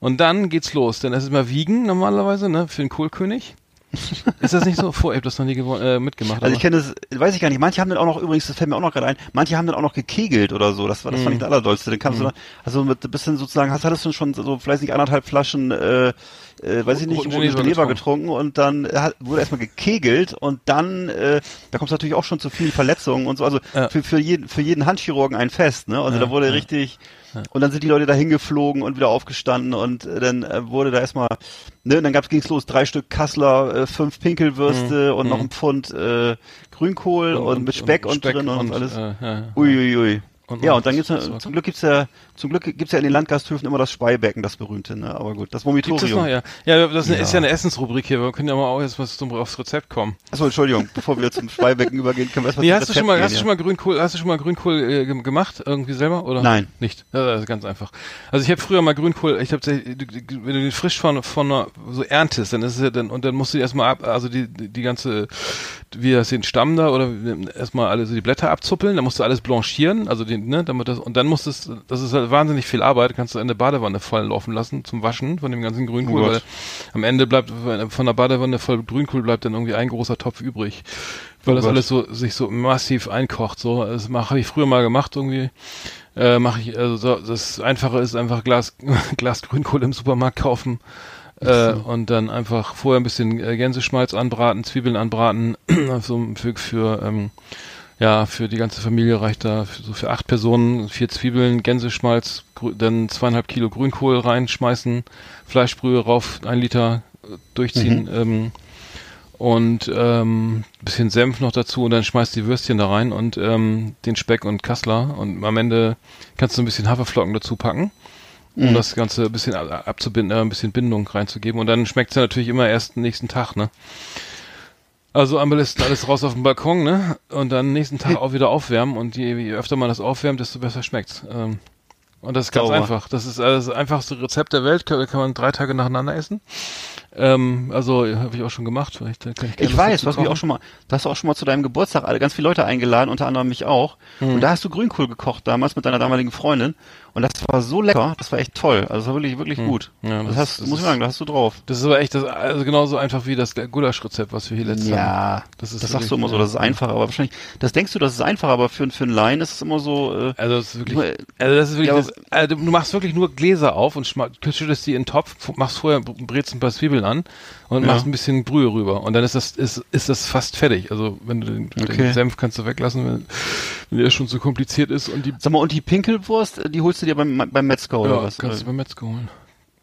B: Und dann geht's los. Dann ist es mal Wiegen normalerweise, ne, für den Kohlkönig. ist das nicht so? Vor, hab das noch nie äh, mitgemacht.
C: Also ich kenne das, weiß ich gar nicht, manche haben dann auch noch, übrigens, das fällt mir auch noch gerade ein, manche haben dann auch noch gekegelt oder so, das war, das fand ich das Allerdollste, dann kamst du da, also mit ein bisschen sozusagen, hast, hattest du schon so, vielleicht nicht anderthalb Flaschen, äh, äh, weiß ich nicht,
B: Roten Geneva getrunken.
C: getrunken und dann äh, hat, wurde erstmal gekegelt und dann, äh, da kommst du natürlich auch schon zu vielen Verletzungen und so, also
B: Ja.
C: für, für jeden, für jeden Handchirurgen ein Fest, ne, also
B: Ja,
C: da wurde
B: ja.
C: richtig, Und dann sind die Leute da hingeflogen und wieder aufgestanden und äh, dann äh, wurde da erstmal, ne, und dann gab's, ging's los, drei Stück Kassler, äh, fünf Pinkelwürste und noch ein Pfund äh, Grünkohl und, mit Speck und, drin und, alles.
B: Äh, ja.
C: Uiuiui.
B: Und
C: ja,
B: noch
C: und dann gibt's ja, zum Glück gibt's ja, zum Glück gibt's ja in den Landgasthöfen immer das Speibecken, das berühmte, ne? Aber gut, das
B: Gibt es
C: Vomitorium.
B: noch, ja. Ja, das
C: Ja.
B: ist ja eine Essensrubrik hier. Wir können ja mal auch jetzt was zum, aufs Rezept kommen.
C: Achso, Entschuldigung, bevor wir zum Speibecken übergehen, können wir erstmal
B: Nee, hast du schon mal,
C: gehen,
B: hast du schon mal Grünkohl, hast du schon mal Grünkohl äh, gem- gemacht irgendwie selber oder?
C: Nein.
B: Nicht. Das ist ganz einfach. Also ich habe früher mal Grünkohl, ich habe wenn du den frisch von von so erntest, dann ist es ja dann und dann musst du erstmal ab, also die die, ganze wie das den Stamm da oder erstmal alle so die Blätter abzuppeln, dann musst du alles blanchieren, also den, ne, damit das und dann musst du es, das ist halt wahnsinnig viel Arbeit, kannst du in der Badewanne voll laufen lassen zum Waschen von dem ganzen Grünkohl,
C: Oh
B: weil am Ende bleibt von der Badewanne voll Grünkohl bleibt dann irgendwie ein großer Topf übrig. Weil
C: Oh
B: das
C: Gott.
B: alles so sich so massiv einkocht. So, das mache ich früher mal gemacht irgendwie. Äh, mache ich, also so, das Einfache ist einfach Glas, Glas Grünkohl im Supermarkt kaufen. Äh, und dann einfach vorher ein bisschen äh, Gänseschmalz anbraten, Zwiebeln anbraten, so für, für ähm, ja, für die ganze Familie reicht da für, so für acht Personen vier Zwiebeln, Gänseschmalz, dann zweieinhalb Kilo Grünkohl reinschmeißen, Fleischbrühe rauf, ein Liter äh, durchziehen ähm, und ähm, bisschen Senf noch dazu und dann schmeißt die Würstchen da rein und ähm, den Speck und Kassler und am Ende kannst du ein bisschen Haferflocken dazu packen, um das Ganze ein bisschen ab- abzubinden, äh, ein bisschen Bindung reinzugeben und dann schmeckt's ja natürlich immer erst den nächsten Tag, ne? Also am besten alles raus auf den Balkon, ne? Und dann nächsten Tag auch wieder aufwärmen und je, je öfter man das aufwärmt, desto besser schmeckt's. Ähm, und das ist ganz
C: Sauber.
B: einfach. Das ist äh, das einfachste Rezept der Welt, kann, kann man drei Tage nacheinander essen. Ähm, also habe ich auch schon gemacht. weil Ich, ich,
C: weiß, du hast mich auch schon mal, du hast auch schon mal zu deinem Geburtstag alle ganz viele Leute eingeladen, unter anderem mich auch.
B: Hm.
C: Und da hast du Grünkohl gekocht damals mit deiner damaligen Freundin. Und das war so lecker, das war echt toll. Also das war wirklich, wirklich gut.
B: Hm. Ja,
C: das,
B: das-
C: hast,
B: das
C: muss ich sagen, da hast du drauf.
B: Das ist aber echt das, also genauso einfach wie das Gulasch-Rezept, was wir hier letztes Jahr
C: Ja,
B: Das
C: das,
B: ist
C: sagst du immer so, das ist einfach, aber wahrscheinlich, das denkst du, das ist einfach, aber für, für einen Laien ist es immer so, äh,
B: Also das ist wirklich,
C: Nur,
B: also das ist wirklich,
C: ja,
B: das, also du machst wirklich nur Gläser auf und schüttest die in den Topf, machst vorher, brätst ein paar Zwiebeln an und
C: Ja.
B: machst ein bisschen Brühe rüber und dann ist das, ist, ist das fast fertig. Also wenn du den,
C: Okay.
B: den Senf kannst du weglassen, wenn, wenn der schon zu kompliziert ist und die,
C: sag mal, und die Pinkelwurst, äh, die holst du dir beim, beim Metzger oder
B: ja,
C: was?
B: kannst du
C: Oder?
B: beim Metzger holen.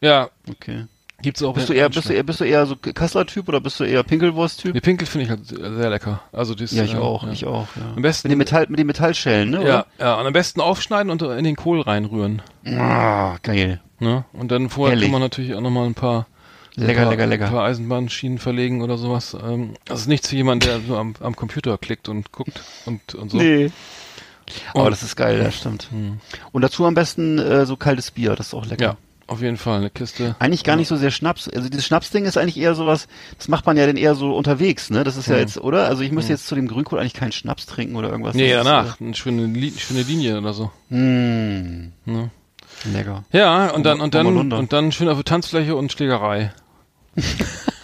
B: Ja,
C: Okay.
B: gibt's auch.
C: Bist du eher, bist du eher, bist du eher so Kassler-Typ oder bist du eher Pinkelwurst-Typ?
B: Die Pinkel finde ich halt sehr lecker. Also das,
C: Ja, ich
B: äh,
C: auch,
B: ja.
C: ich auch, ja.
B: Am besten
C: Mit den Metall, mit den Metallschellen, ne?
B: Ja, ja, und am besten aufschneiden und in den Kohl reinrühren.
C: Oder? Ah, geil.
B: Ne? Und dann vorher
C: Herrlich.
B: kann man natürlich auch nochmal ein paar
C: Lecker,
B: ein paar,
C: lecker, lecker.
B: Ein paar Eisenbahnschienen verlegen oder sowas. Ähm, das ist nichts für jemanden, der so am, am Computer klickt und guckt und, und so.
C: Nee. Aber
B: Und-
C: das ist geil, das stimmt. Und dazu am besten äh, so kaltes Bier, das ist auch lecker.
B: Ja, auf jeden Fall eine Kiste.
C: Eigentlich gar nicht so sehr Schnaps. Also dieses Schnapsding ist eigentlich eher sowas, das macht man ja dann eher so unterwegs, ne? Das ist ja jetzt, oder? Also ich müsste jetzt zu dem Grünkohl eigentlich keinen Schnaps trinken oder irgendwas.
B: Nee,
C: Das ist,
B: danach. Eine schöne, schöne Linie oder so.
C: Äh, mh,
B: Ne?
C: lecker.
B: Ja, und dann, und dann, und dann schön auf Tanzfläche und Schlägerei.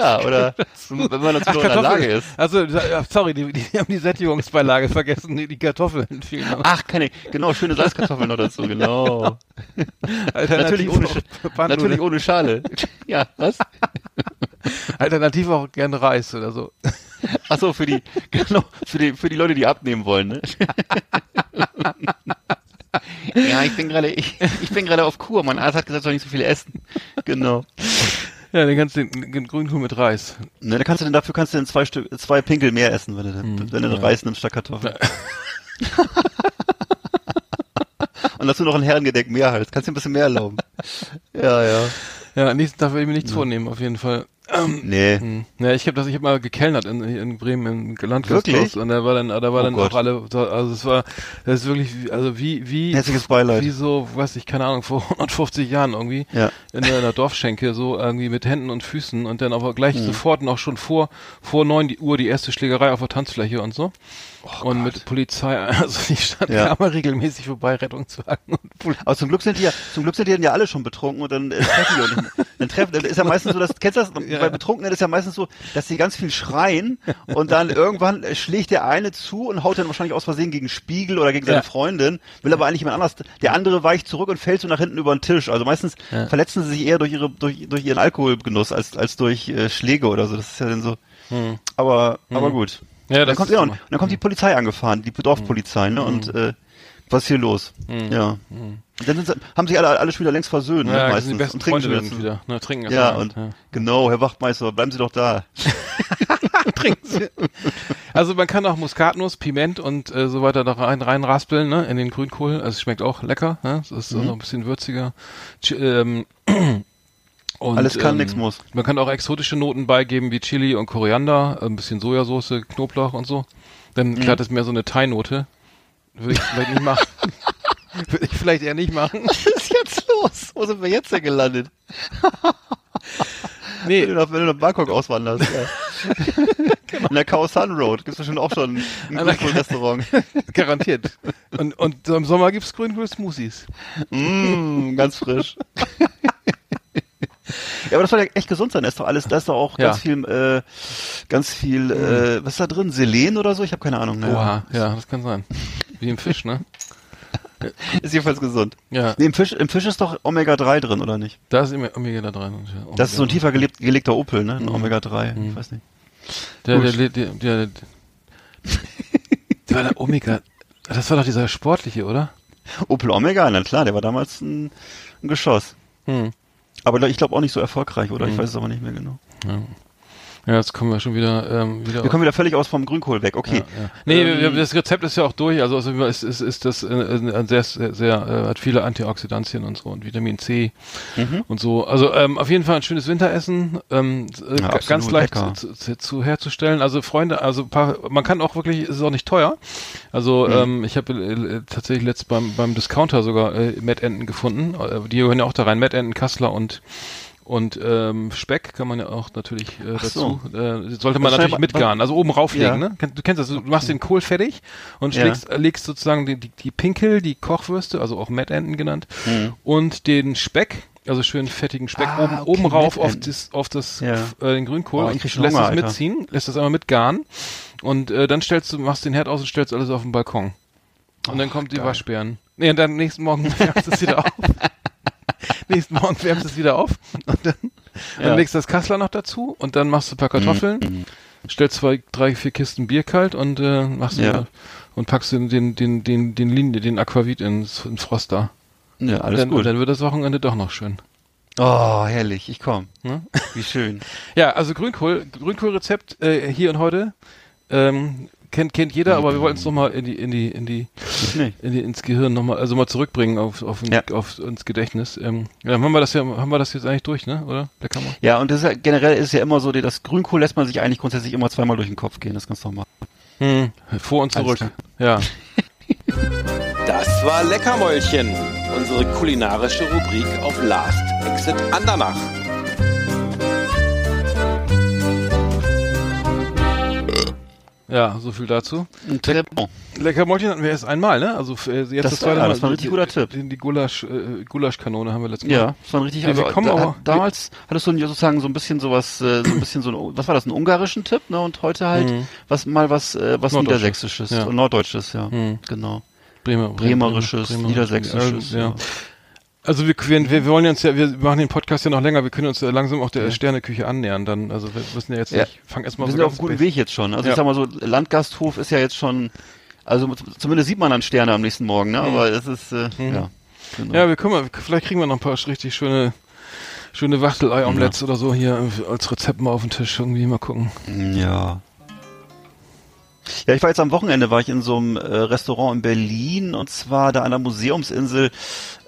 C: Ja, oder wenn man dazu noch in der Lage ist.
B: Also, sorry, die, die haben die Sättigungsbeilage vergessen, die, die Kartoffeln.
C: Ach, keine, genau, schöne Salzkartoffeln noch dazu, genau. Natürlich ohne, natürlich ohne Schale. Ja, was?
B: Alternativ auch gerne Reis oder so.
C: Ach so, für die, genau, für die, für die Leute, die abnehmen wollen, ne? Ja, ich bin gerade, ich, ich bin gerade auf Kur. Mein Arzt hat gesagt, soll nicht so viel essen. Genau.
B: Ja, den kannst du den, den Grünkohl mit Reis.
C: Ne, da kannst du denn dafür kannst du dann zwei Stück, zwei Pinkel mehr essen, wenn du,
B: Hm,
C: wenn du den Reis nimmst statt Kartoffeln. Und dazu noch ein Herrengedeck mehr halt. Kannst dir ein bisschen mehr erlauben. Ja, ja.
B: Ja, nächsten Tag will ich mir nichts vornehmen, auf jeden Fall.
C: Nee.
B: Hm. Ja, ich habe das, ich habe mal gekellnert in, in Bremen im Landgasthaus und da war dann, da war
C: Oh
B: dann
C: Gott.
B: auch alle, also es war, das ist wirklich, also wie, wie,
C: Herzliches Beileid.
B: wie so, weiß ich, keine Ahnung, vor 150 Jahren irgendwie
C: Ja.
B: in der, in der Dorfschenke so irgendwie mit Händen und Füßen und dann aber gleich
C: Mhm.
B: sofort noch schon vor vor neun Uhr die erste Schlägerei auf der Tanzfläche und so und mit Polizei, also die standen
C: Ja.
B: ja. immer regelmäßig vorbei, Rettungswagen und Polizei.
C: Aber zum Glück sind die ja, zum Glück sind die dann ja alle schon betrunken und dann äh, treffen die nicht. mehr. Dann treffen, dann ist ja meistens so, dass, kennst du das? Bei Betrunkenen ist ja meistens so, dass sie ganz viel schreien und dann irgendwann schlägt der eine zu und haut dann wahrscheinlich aus Versehen gegen Spiegel oder gegen seine
B: Ja.
C: Freundin, will aber eigentlich jemand anders. Der andere weicht zurück und fällt so nach hinten über den Tisch. Also meistens
B: Ja.
C: verletzen sie sich eher durch ihre, durch, durch ihren Alkoholgenuss als, als durch äh, Schläge oder so. Das ist ja dann so.
B: Hm.
C: Aber, aber gut.
B: Ja,
C: dann
B: das
C: kommt,
B: ist
C: ja, und
B: immer-
C: dann kommt die Polizei angefahren, die Dorfpolizei, ne? Und äh, was ist hier los? Ja. Und dann sind, sie- haben sich alle, alle schon wieder längst versöhnt, ne?
B: Ja, das
C: meistens.
B: sind die besten
C: und trinken
B: Freunde dann wieder. Ne, trinken
C: Ja, und
B: ja.
C: genau, Herr Wachtmeister, bleiben Sie doch da.
B: trinken sie. Also man kann auch Muskatnuss, Piment und äh, so weiter da rein reinraspeln, ne, in den Grünkohl. Also es schmeckt auch lecker, ne? Es ist
C: Mhm.
B: noch ein bisschen würziger. Ch ähm, und,
C: Alles kann,
B: ähm,
C: nix muss.
B: Man kann auch exotische Noten beigeben wie Chili und Koriander, ein bisschen Sojasauce, Knoblauch und so. Dann
C: Mhm.
B: klar, ist mehr so eine Thai-Note. Würde ich vielleicht nicht machen. Würde ich vielleicht eher nicht machen.
C: Was ist jetzt los? Wo sind wir jetzt denn gelandet?
B: Nee,
C: Wenn du nach, wenn du nach Bangkok auswanderst, ja. In der Khao San Road gibt's bestimmt auch schon ein Grünkohl-Restaurant.
B: garantiert. Und, und im Sommer gibt's Grünkohl-Smoothies.
C: mm, ganz frisch. Ja, aber das soll ja echt gesund sein. Da ist doch alles, da ist doch auch
B: Ja.
C: ganz viel, äh, ganz viel, äh, was ist da drin? Selen oder so? Ich habe keine Ahnung. Ne?
B: Oha, ja, das kann sein. Wie im Fisch, ne?
C: Ist jedenfalls gesund.
B: Ja,
C: Nee, im Fisch, im Fisch ist doch Omega-3 drin, oder nicht?
B: da ist immer Omega da drin. und ja,
C: Das ist so ein
B: Omega-
C: tiefer gelebt, gelegter Opel, ne? Ein
B: Mhm.
C: Omega-3. Ich weiß nicht.
B: Der,
C: Gut.
B: der, der, der, der, der war der Omega. Das war doch dieser sportliche, oder?
C: Opel Omega, na klar, der war damals ein, ein Geschoss.
B: Hm.
C: Aber ich glaube auch nicht so erfolgreich, oder? Ich
B: Mhm.
C: weiß es aber nicht mehr genau.
B: Ja, jetzt kommen wir schon wieder, ähm, wieder.
C: Wir kommen wieder völlig aus vom Grünkohl weg. Okay.
B: Ja, ja. Nee,
C: Ähm,
B: das Rezept ist ja auch durch. Also, also ist, ist, ist das äh, sehr, sehr, sehr äh, hat viele Antioxidantien und so und Vitamin C
C: Mhm.
B: und so. Also ähm, auf jeden Fall ein schönes Winteressen, ähm, äh,
C: Ja,
B: ga- ganz leicht zu, zu, zu herzustellen. Also Freunde, also paar, man kann auch wirklich, es ist auch nicht teuer. Also
C: Mhm.
B: ähm, ich habe äh, tatsächlich letzt beim beim Discounter sogar äh, Mettenten gefunden. Äh, die gehören ja auch da rein. Mettenten, Kassler und und ähm, Speck kann man ja auch natürlich äh,
C: so.
B: dazu. Äh, sollte man natürlich mitgaren. Also oben rauflegen,
C: Ja.
B: ne? Du kennst das, du machst den Kohl fertig und
C: Ja.
B: äh, legst sozusagen die, die, die Pinkel, die Kochwürste, also auch Mettenten genannt,
C: Mhm.
B: und den Speck, also schön fettigen Speck
C: Ah,
B: oben,
C: okay,
B: oben rauf auf das, auf das
C: Ja.
B: äh, den Grünkohl
C: Oh,
B: lässt
C: Hunger,
B: es
C: Alter.
B: mitziehen, lässt das einmal mitgaren und äh, dann stellst du, machst den Herd aus und stellst alles auf den Balkon. Und dann kommt die
C: geil.
B: Waschbären. Nee, und dann nächsten Morgen du es wieder auf. nächsten Morgen wärmst du es wieder auf und dann,
C: Ja.
B: dann legst du das Kassler noch dazu und dann machst du ein paar Kartoffeln, stellst zwei, drei, vier Kisten Bier kalt und äh, machst
C: Ja.
B: und packst den den den den den Linie, den Aquavit ins, ins Froster.
C: Ja, alles
B: dann,
C: gut.
B: Und dann wird das Wochenende doch noch schön.
C: oh, herrlich. Ich komm.
B: Ne?
C: Wie schön.
B: Ja, also Grünkohl, Grünkohlrezept äh, hier und heute ähm, kennt kennt jeder, aber wir wollten es noch mal in die in die in die
C: Nee.
B: in die, ins Gehirn nochmal, also mal zurückbringen auf, auf,
C: Ja.
B: auf ins Gedächtnis. Ähm, ja, haben wir das ja, haben wir das jetzt eigentlich durch, ne? Oder? Der Kammer?
C: Ja, und das ist ja, generell ist es ja immer so, das Grünkohl lässt man sich eigentlich grundsätzlich immer zweimal durch den Kopf gehen. Das ist ganz normal.
B: Hm. Vor und zurück. Ja.
D: Das war Leckermäulchen, unsere kulinarische Rubrik auf Last Exit Andernach.
B: Ja, so viel dazu.
C: Ein Trepon.
B: Lecker Mäulchen hatten wir erst einmal, ne? Also äh, jetzt
C: Das
B: das,
C: war-
B: zweite
C: ja,
B: Mal.
C: das war ein richtig
B: Die-
C: guter Tipp.
B: Die, die Gulasch, äh, Gulaschkanone haben wir letztes Mal.
C: Ja, das war ein richtig.
B: Wir- wir
C: Also,
B: kommen
C: da,
B: aber-
C: damals hattest du sozusagen so ein bisschen sowas, äh, so ein bisschen so ein, was war das, einen ungarischen Tipp, ne? Und heute halt
B: Mhm.
C: was mal was, äh, was niedersächsisches
B: Ja.
C: und norddeutsches, ja,
B: Mhm.
C: genau.
B: Bremer,
C: Bremerisches,
B: Bremer-
C: niedersächsisches,
B: Ja.
C: ja.
B: Also wir, wir, wir wollen uns ja, wir machen den Podcast ja noch länger, wir können uns ja langsam auch der Sterneküche annähern, dann, also wir müssen ja jetzt
C: Ja.
B: nicht, fang erstmal
C: Wir
B: so
C: sind auf einem guten Weg jetzt schon. Also
B: Ja.
C: ich sag mal so, Landgasthof ist ja jetzt schon, also zumindest sieht man dann Sterne am nächsten Morgen, ne? Aber es ist, äh,
B: Mhm.
C: ja. Genau.
B: Ja, wir können mal, vielleicht kriegen wir noch ein paar richtig schöne, schöne Wachtelei-Omelettes oder so hier als Rezept mal auf den Tisch irgendwie mal gucken.
C: Ja. Ja, ich war jetzt am Wochenende, war ich in so einem äh, Restaurant in Berlin und zwar da an der Museumsinsel.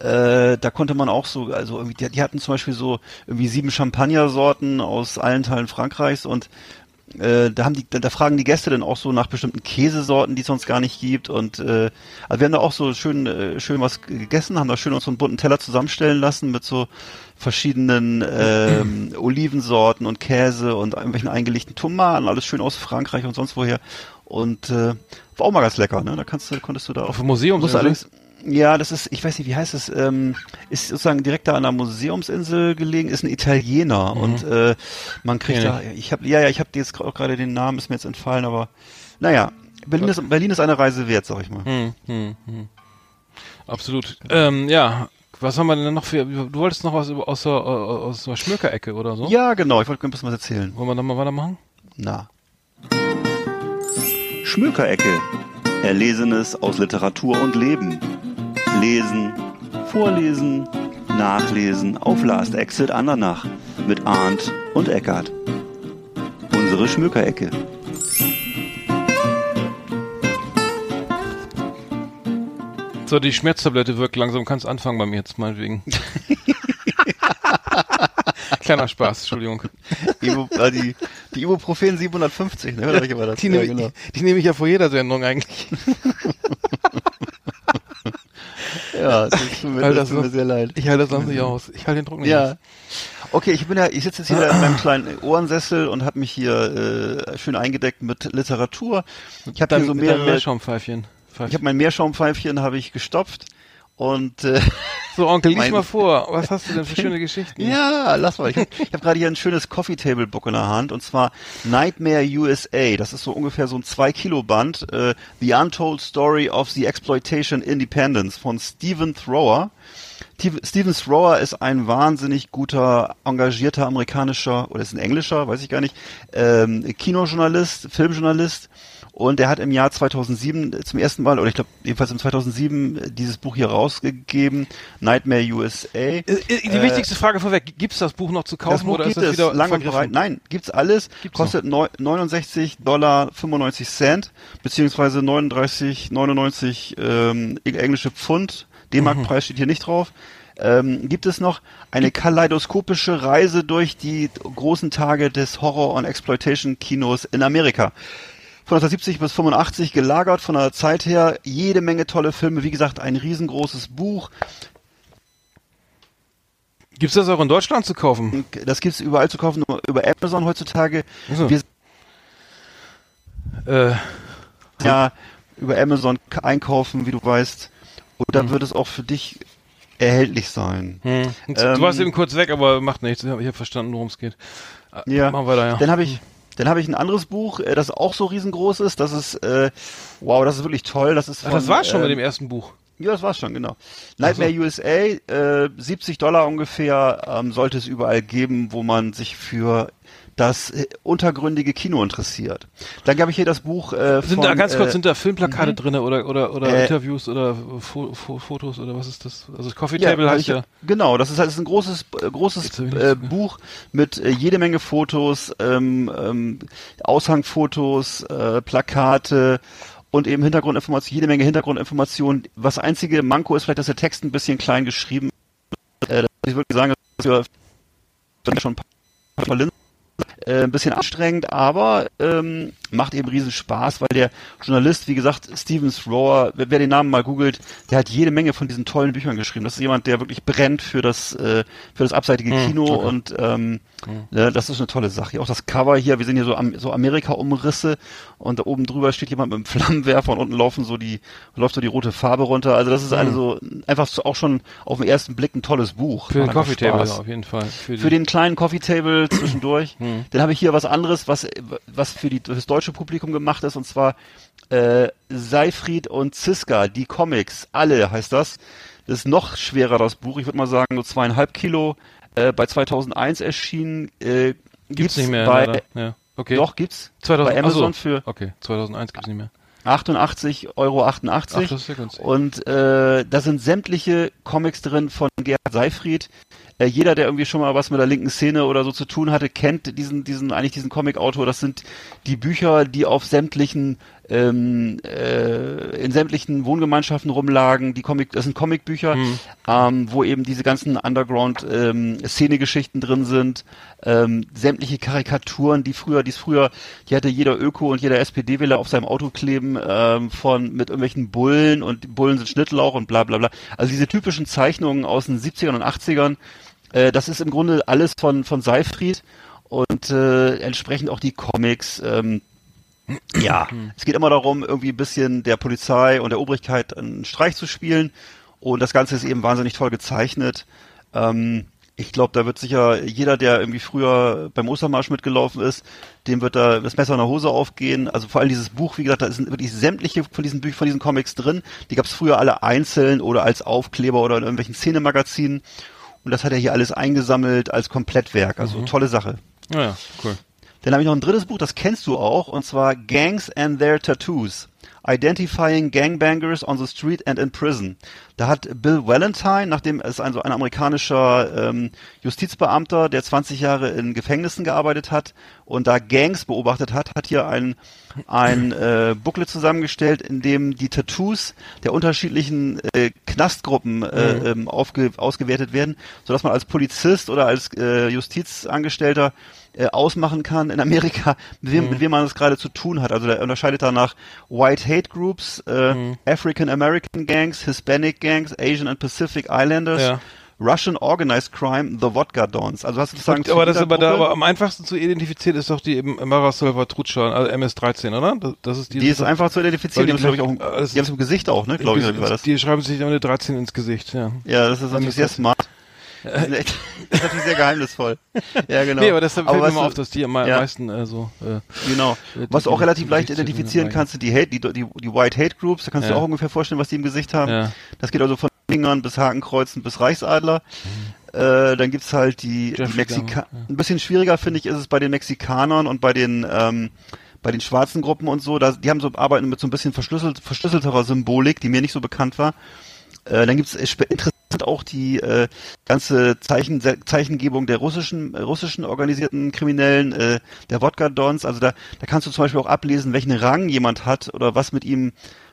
C: Äh, da konnte man auch so, also irgendwie, die, die hatten zum Beispiel so irgendwie sieben Champagnersorten aus allen Teilen Frankreichs und äh, da haben die, da, da fragen die Gäste dann auch so nach bestimmten Käsesorten, die es sonst gar nicht gibt und äh, also wir haben da auch so schön äh, schön was gegessen, haben da schön uns so einen bunten Teller zusammenstellen lassen mit so verschiedenen ähm, Olivensorten und Käse und irgendwelchen eingelegten Tomaten, alles schön aus Frankreich und sonst woher und äh, war auch mal ganz lecker, ne? Da kannst du konntest du da
B: Auf
C: auch
B: dem Museum
C: Musst allerdings, ja, das ist, ich weiß nicht, wie heißt es, ähm, ist sozusagen direkt da an der Museumsinsel gelegen, ist ein Italiener und äh, man kriegt
B: Kenn
C: da, ich habe, ja, ja, ich habe jetzt auch gerade den Namen, ist mir jetzt entfallen, aber naja, Berlin ist, Berlin ist eine Reise wert, sag ich mal.
B: Hm, hm, hm. Absolut. Ähm, ja, was haben wir denn noch für, du wolltest noch was über, aus der, aus der Schmökerecke oder so?
C: Ja, genau, ich wollte ein bisschen was erzählen.
B: Wollen wir da mal weitermachen?
C: Na.
E: Schmökerecke. Erlesenes aus Literatur und Leben. Lesen, vorlesen, nachlesen auf Last Exit Andernach mit Arndt und Eckart. Unsere Schmökerecke.
B: So, die Schmerztablette wirkt langsam. Kannst anfangen bei mir jetzt meinetwegen. Kleiner Spaß, Entschuldigung.
C: Ibu, äh, die, die Ibuprofen 750, ne? Welche war das?
B: Die,
C: Ja,
B: nehme
C: genau.
B: ich, die nehme ich ja vor jeder Sendung eigentlich.
C: Ja, das tut mir,
B: Weil
C: das tut mir
B: so-
C: sehr leid.
B: Ich halte das sonst nicht aus. Ich halte den Druck nicht
C: Ja.
B: aus.
C: Okay, ich bin ja, ich sitze jetzt hier in meinem kleinen Ohrensessel und habe mich hier äh, schön eingedeckt mit Literatur. Ich habe hier so mehrere.
B: Meerschaumpfeifchen.
C: Ich habe mein Meerschaumpfeifchen habe ich gestopft und äh,
B: So, Onkel, lies mal vor. Was hast du denn für schöne Geschichten?
C: ja, lass mal. Ich habe hab gerade hier ein schönes Coffee Table Book in der Hand und zwar Nightmare USA. Das ist so ungefähr so ein 2 Kilo Band. Äh, the Untold Story of the Exploitation Independence von Stephen Thrower. Stephen Thrower ist ein wahnsinnig guter, engagierter amerikanischer, oder ist ein englischer, weiß ich gar nicht, ähm, Kinojournalist, Filmjournalist. Und er hat im Jahr 2007 zum ersten Mal, oder ich glaube jedenfalls im 2007, dieses Buch hier rausgegeben, Nightmare USA.
B: Äh, Die wichtigste Frage vorweg. Gibt's das Buch noch zu kaufen oder
C: gibt
B: ist
C: es
B: wieder
C: lang und breit. Nein, gibt's alles.
B: Gibt's
C: kostet neu- 69 Dollar 95 Cent beziehungsweise 39,99 ähm, englische Pfund. D-Mark-Preis steht hier nicht drauf. Ähm, gibt es noch eine kaleidoskopische Reise durch die großen Tage des Horror- und Exploitation-Kinos in Amerika. Von 1970 bis 85 gelagert von der Zeit her, jede Menge tolle Filme. Wie gesagt, ein riesengroßes Buch.
B: Gibt's das auch in Deutschland zu kaufen?
C: Das gibt's überall zu kaufen, nur über Amazon heutzutage.
B: Ach so.
C: Wir
B: Äh,
C: ja über Amazon einkaufen, wie du weißt. Und dann wird es auch für dich erhältlich sein.
B: hm.
C: Ähm,
B: du warst eben kurz weg, aber macht nichts. Ich habe hab verstanden, worum es geht. Äh,
C: Ja.
B: Machen wir da, ja.
C: Dann habe ich, dann habe ich ein anderes Buch, äh, das auch so riesengroß ist. Das ist, äh, wow, das ist wirklich toll. Das ist
B: Ach,
C: von,
B: das war's schon
C: ähm,
B: mit dem ersten Buch.
C: Ja, das war's schon, genau. Nightmare USA, äh, 70 Dollar ungefähr, ähm, sollte es überall geben, wo man sich für das äh, untergründige Kino interessiert. Dann habe ich hier das Buch äh,
B: Sind
C: von,
B: da ganz kurz,
C: äh,
B: sind da Filmplakate drinne oder oder oder
C: Äh,
B: Interviews oder Fo Fo Fotos oder was ist das? Also das Coffee
C: Ja,
B: Table
C: hab
B: heißt
C: ich,
B: ja.
C: Genau, das ist halt das ist ein großes, äh, großes äh, Buch mit äh, jede Menge Fotos, ähm, ähm, Aushangfotos, äh, Plakate und eben Hintergrundinformationen, jede Menge Hintergrundinformationen. Was einzige Manko ist vielleicht, dass der Text ein bisschen klein geschrieben ist. Äh, ich wirklich sagen, dass wir schon ein paar verlinken. Äh, ein bisschen anstrengend, aber ähm, macht eben riesen Spaß, weil der Journalist, wie gesagt, Steven Thrower, wer, wer den Namen mal googelt, der hat jede Menge von diesen tollen Büchern geschrieben. Das ist jemand, der wirklich brennt für das äh, für das abseitige
B: Hm,
C: Kino
B: okay.
C: und ähm, ne, das ist eine tolle Sache. Auch das Cover hier, wir sehen hier so, Am so Amerika-Umrisse und da oben drüber steht jemand mit einem Flammenwerfer und unten laufen so die läuft so die rote Farbe runter. Also das ist also einfach auch schon auf den ersten Blick ein tolles Buch.
B: Für den Coffee Table auf jeden Fall. Für,
C: Für den kleinen Coffee Table zwischendurch.
B: Hm.
C: Dann habe ich hier was anderes, was was für die fürs deutsche Publikum gemacht ist und zwar äh, Seifried und Ziska, die Comics, alle heißt das. Das ist noch schwerer das Buch. Ich würde mal sagen so zweieinhalb Kilo. Äh, bei 2001 erschienen. Äh,
B: gibt's nicht mehr.
C: bei.
B: Ja. Okay.
C: doch gibt's
B: 2000,
C: bei Amazon
B: so.
C: für
B: Okay, 2001 gibt's nicht mehr.
C: 88 Euro 88.
B: Ach, das.
C: Und äh, da sind sämtliche Comics drin von Gerhard Seifried. Äh, jeder, der irgendwie schon mal was mit der linken Szene oder so zu tun hatte, kennt diesen, diesen, eigentlich diesen Comic-Autor. Das sind die Bücher, die auf sämtlichen, ähm, äh, in sämtlichen Wohngemeinschaften rumlagen. Die Comic, das sind Comicbücher, ähm, wo eben diese ganzen Underground-Szene-Geschichten drin sind. Ähm, sämtliche Karikaturen, die früher, die es früher, die hatte jeder Öko und jeder SPD-Wähler auf seinem Auto kleben, ähm, von, mit irgendwelchen Bullen und Bullen sind Schnittlauch und bla, bla, bla. Also diese typischen Zeichnungen aus den 70ern und 80ern, äh, das ist im Grunde alles von, von Seifried und äh, entsprechend auch die Comics, ähm, ja, es geht immer darum, irgendwie ein bisschen der Polizei und der Obrigkeit einen Streich zu spielen. Und das Ganze ist eben wahnsinnig toll gezeichnet. Ähm, ich glaube, da wird sicher jeder, der irgendwie früher beim Ostermarsch mitgelaufen ist, dem wird da das Messer in der Hose aufgehen. Also vor allem dieses Buch, wie gesagt, da sind wirklich sämtliche von diesen Büchern, von diesen Comics drin. Die gab es früher alle einzeln oder als Aufkleber oder in irgendwelchen Szenemagazinen. Und das hat er hier alles eingesammelt als Komplettwerk. Also tolle Sache.
B: Ja, ja, cool.
C: Dann habe ich noch ein drittes Buch, das kennst du auch, und zwar Gangs and Their Tattoos. Identifying Gangbangers on the Street and in Prison. Da hat Bill Valentine, nachdem es ein, so ein amerikanischer ähm, Justizbeamter, der 20 Jahre in Gefängnissen gearbeitet hat und da Gangs beobachtet hat, hat hier ein, ein äh, Booklet zusammengestellt, in dem die Tattoos der unterschiedlichen äh, Knastgruppen äh, ähm, aufge, ausgewertet werden, sodass man als Polizist oder als äh, Justizangestellter äh, ausmachen kann in Amerika, mit wem, mit wem man es gerade zu tun hat. Also der unterscheidet danach White Hate Groups, äh, African American Gangs, Hispanic Gangs, Asian and Pacific Islanders,
B: Ja.
C: Russian Organized Crime, The Wodka Dons. Also hast du zu
B: aber das aber da, aber am einfachsten zu identifizieren ist doch die eben Mara Salvatrucha, also MS-13, oder? Das, das ist die.
C: die ist einfach zu identifizieren. Die
B: die
C: haben, glaube ich, auch,
B: alles
C: die haben es im Gesicht auch, ne, glaube ich, war das?
B: Die schreiben sich eine 13 ins Gesicht, ja.
C: Ja, das ist natürlich sehr smart. Das ist echt- das ist natürlich sehr geheimnisvoll. Ja, genau.
B: Nee, aber das fällt mir mal
C: du,
B: auf, dass die am
C: ja.
B: meisten äh, so. Äh,
C: Genau. Was du auch relativ leicht identifizieren kannst, sind die Hate, die, die, die White Hate Groups. Da kannst du
B: Ja.
C: auch ungefähr vorstellen, was die im Gesicht haben.
B: Ja.
C: Das geht also von Fingern bis Hakenkreuzen bis Reichsadler. Äh, dann gibt's halt die, die
B: Jeffrey
C: Mexika
B: Dahmer, ja.
C: Ein bisschen schwieriger, finde ich, ist es bei den Mexikanern und bei den ähm, bei den schwarzen Gruppen und so. Da, die haben so arbeiten mit so ein bisschen verschlüsselt, verschlüsselterer Symbolik, die mir nicht so bekannt war. Äh, dann gibt's es interessant auch die äh, ganze Zeichen, Zeichengebung der russischen, äh, russischen organisierten Kriminellen, äh, der Wodka-Dons. Also da, da kannst du zum Beispiel auch ablesen, welchen Rang jemand hat oder was mit ihm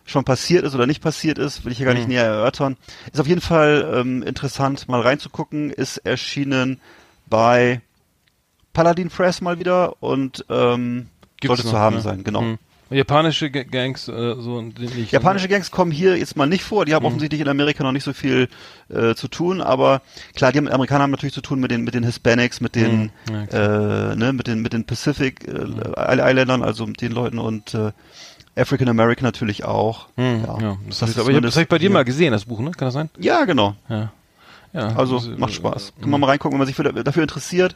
C: schon passiert ist oder nicht passiert ist, will ich hier gar nicht näher erörtern. Ist auf jeden Fall ähm, interessant, mal reinzugucken. Ist erschienen bei Paladin Press mal wieder und ähm,
B: Gibt's
C: sollte
B: noch,
C: zu haben
B: ne?
C: sein, genau.
B: hm. Japanische Ga- Gangs, äh, so nicht.
C: Japanische Gangs kommen hier jetzt mal nicht vor. Die
B: Mhm.
C: haben offensichtlich in Amerika noch nicht so viel äh, zu tun, aber klar, die haben, Amerikaner haben natürlich zu tun mit den mit den Hispanics, mit den
B: Mhm. Ja,
C: äh, ne, mit den mit den Pacific äh, Islandern, also mit den Leuten und äh, African American natürlich auch.
B: Hm,
C: ja.
B: ja.
C: Das
B: das,
C: ist
B: aber ich das habe ich bei dir mal gesehen, das Buch, ne? Kann das sein?
C: Ja, genau.
B: Ja. ja
C: Also
B: das, äh,
C: macht Spaß. Kann man mal reingucken, wenn man sich für, dafür interessiert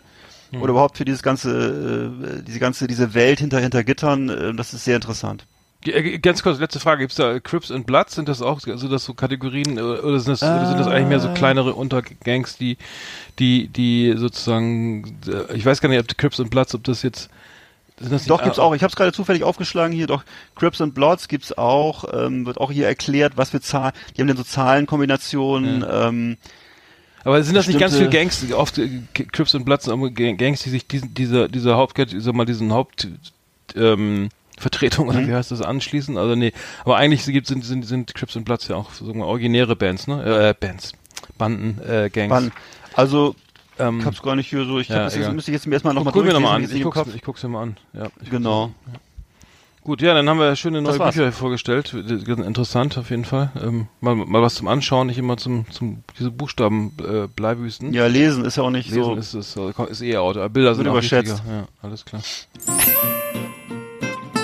B: Mhm.
C: oder überhaupt für dieses ganze, äh, diese ganze, diese Welt hinter hinter Gittern. Äh, das ist sehr interessant.
B: Äh, Ganz kurz, letzte Frage. Gibt's da Crips and Bloods? Sind das auch, also das so Kategorien, äh, oder sind das, oder sind das eigentlich mehr so kleinere Untergangs, die, die, die sozusagen, äh, ich weiß gar nicht, ob die Crips and Bloods, ob das jetzt,
C: Doch, gibt's auch. Ich habe es gerade zufällig aufgeschlagen hier. Doch, Crips and Bloods gibt's auch. Ähm, wird auch hier erklärt, was für Zahlen. Die haben dann so Zahlenkombinationen. Ähm,
B: Aber sind das nicht ganz viele Gangs, oft äh, Crips and Bloods, Gang- Gangs, die sich diesen, dieser, dieser Hauptcat, sag mal, diesen Haupt, ähm, Vertretung oder
C: Mhm.
B: wie heißt das anschließen? Also nee, aber eigentlich gibt, sind, sind, sind Crips and Bloods ja auch, sagen wir, originäre Bands, ne? Äh, Bands, Banden, äh, Gangs.
C: wann, also
B: ähm,
C: ich hab's gar nicht hier so. Ich
B: ja,
C: hab, das
B: egal.
C: müsste ich jetzt mir erstmal nochmal
B: guck mir nochmal an. Ich
C: hab
B: guck's,
C: jetzt
B: ich guck's mir mal an. Ja, ich
C: Genau.
B: Gut, ja, dann haben wir schöne neue. Bücher vorgestellt. Ist Interessant auf jeden Fall. Ähm, mal, mal was zum Anschauen, nicht immer zum, zum diese Buchstaben äh, Bleibüsten.
C: Ja, lesen ist ja auch nicht
B: Lesen
C: so.
B: ist es äh, ist eher out. Bilder sind
C: Wird überschätzt.
B: wichtiger. Ja, alles klar.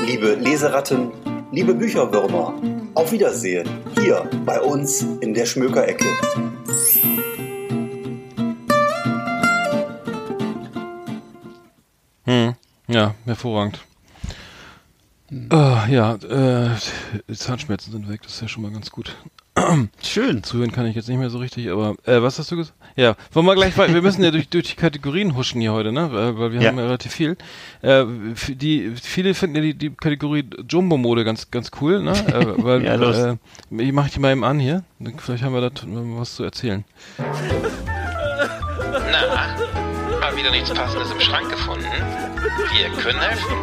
F: Liebe Leseratten, liebe Bücherwürmer, auf Wiedersehen hier bei uns in der Schmökerecke.
B: Hm. Ja, hervorragend. Ah, ja, äh, Zahnschmerzen sind weg, das ist ja schon mal ganz gut.
C: Schön.
B: Zuhören kann ich jetzt nicht mehr so richtig, aber äh, was hast du gesagt? Ja, wollen wir gleich weiter. Wir müssen ja durch, durch die Kategorien huschen hier heute, ne? Weil, wir
C: Ja.
B: haben ja relativ viel. Äh, die viele finden ja die, die Kategorie Jumbo-Mode ganz ganz cool, ne? Äh, weil
C: Ja, los.
B: äh, ich mache die mal eben an hier. Vielleicht haben wir da was zu erzählen.
A: Na, mal wieder nichts Passendes im Schrank gefunden? Wir können helfen.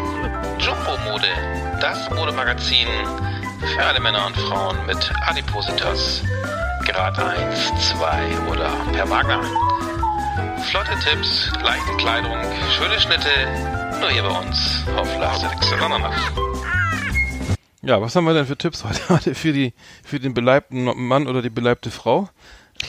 A: Jumbo Mode, das Modemagazin für alle Männer und Frauen mit Adipositas. Grad 1, 2 oder per Wagner. Flotte Tipps, leichte Kleidung, schöne Schnitte, nur hier bei uns auf Ananas.
B: Ja, was haben wir denn für Tipps heute für die für den beleibten Mann oder die beleibte Frau?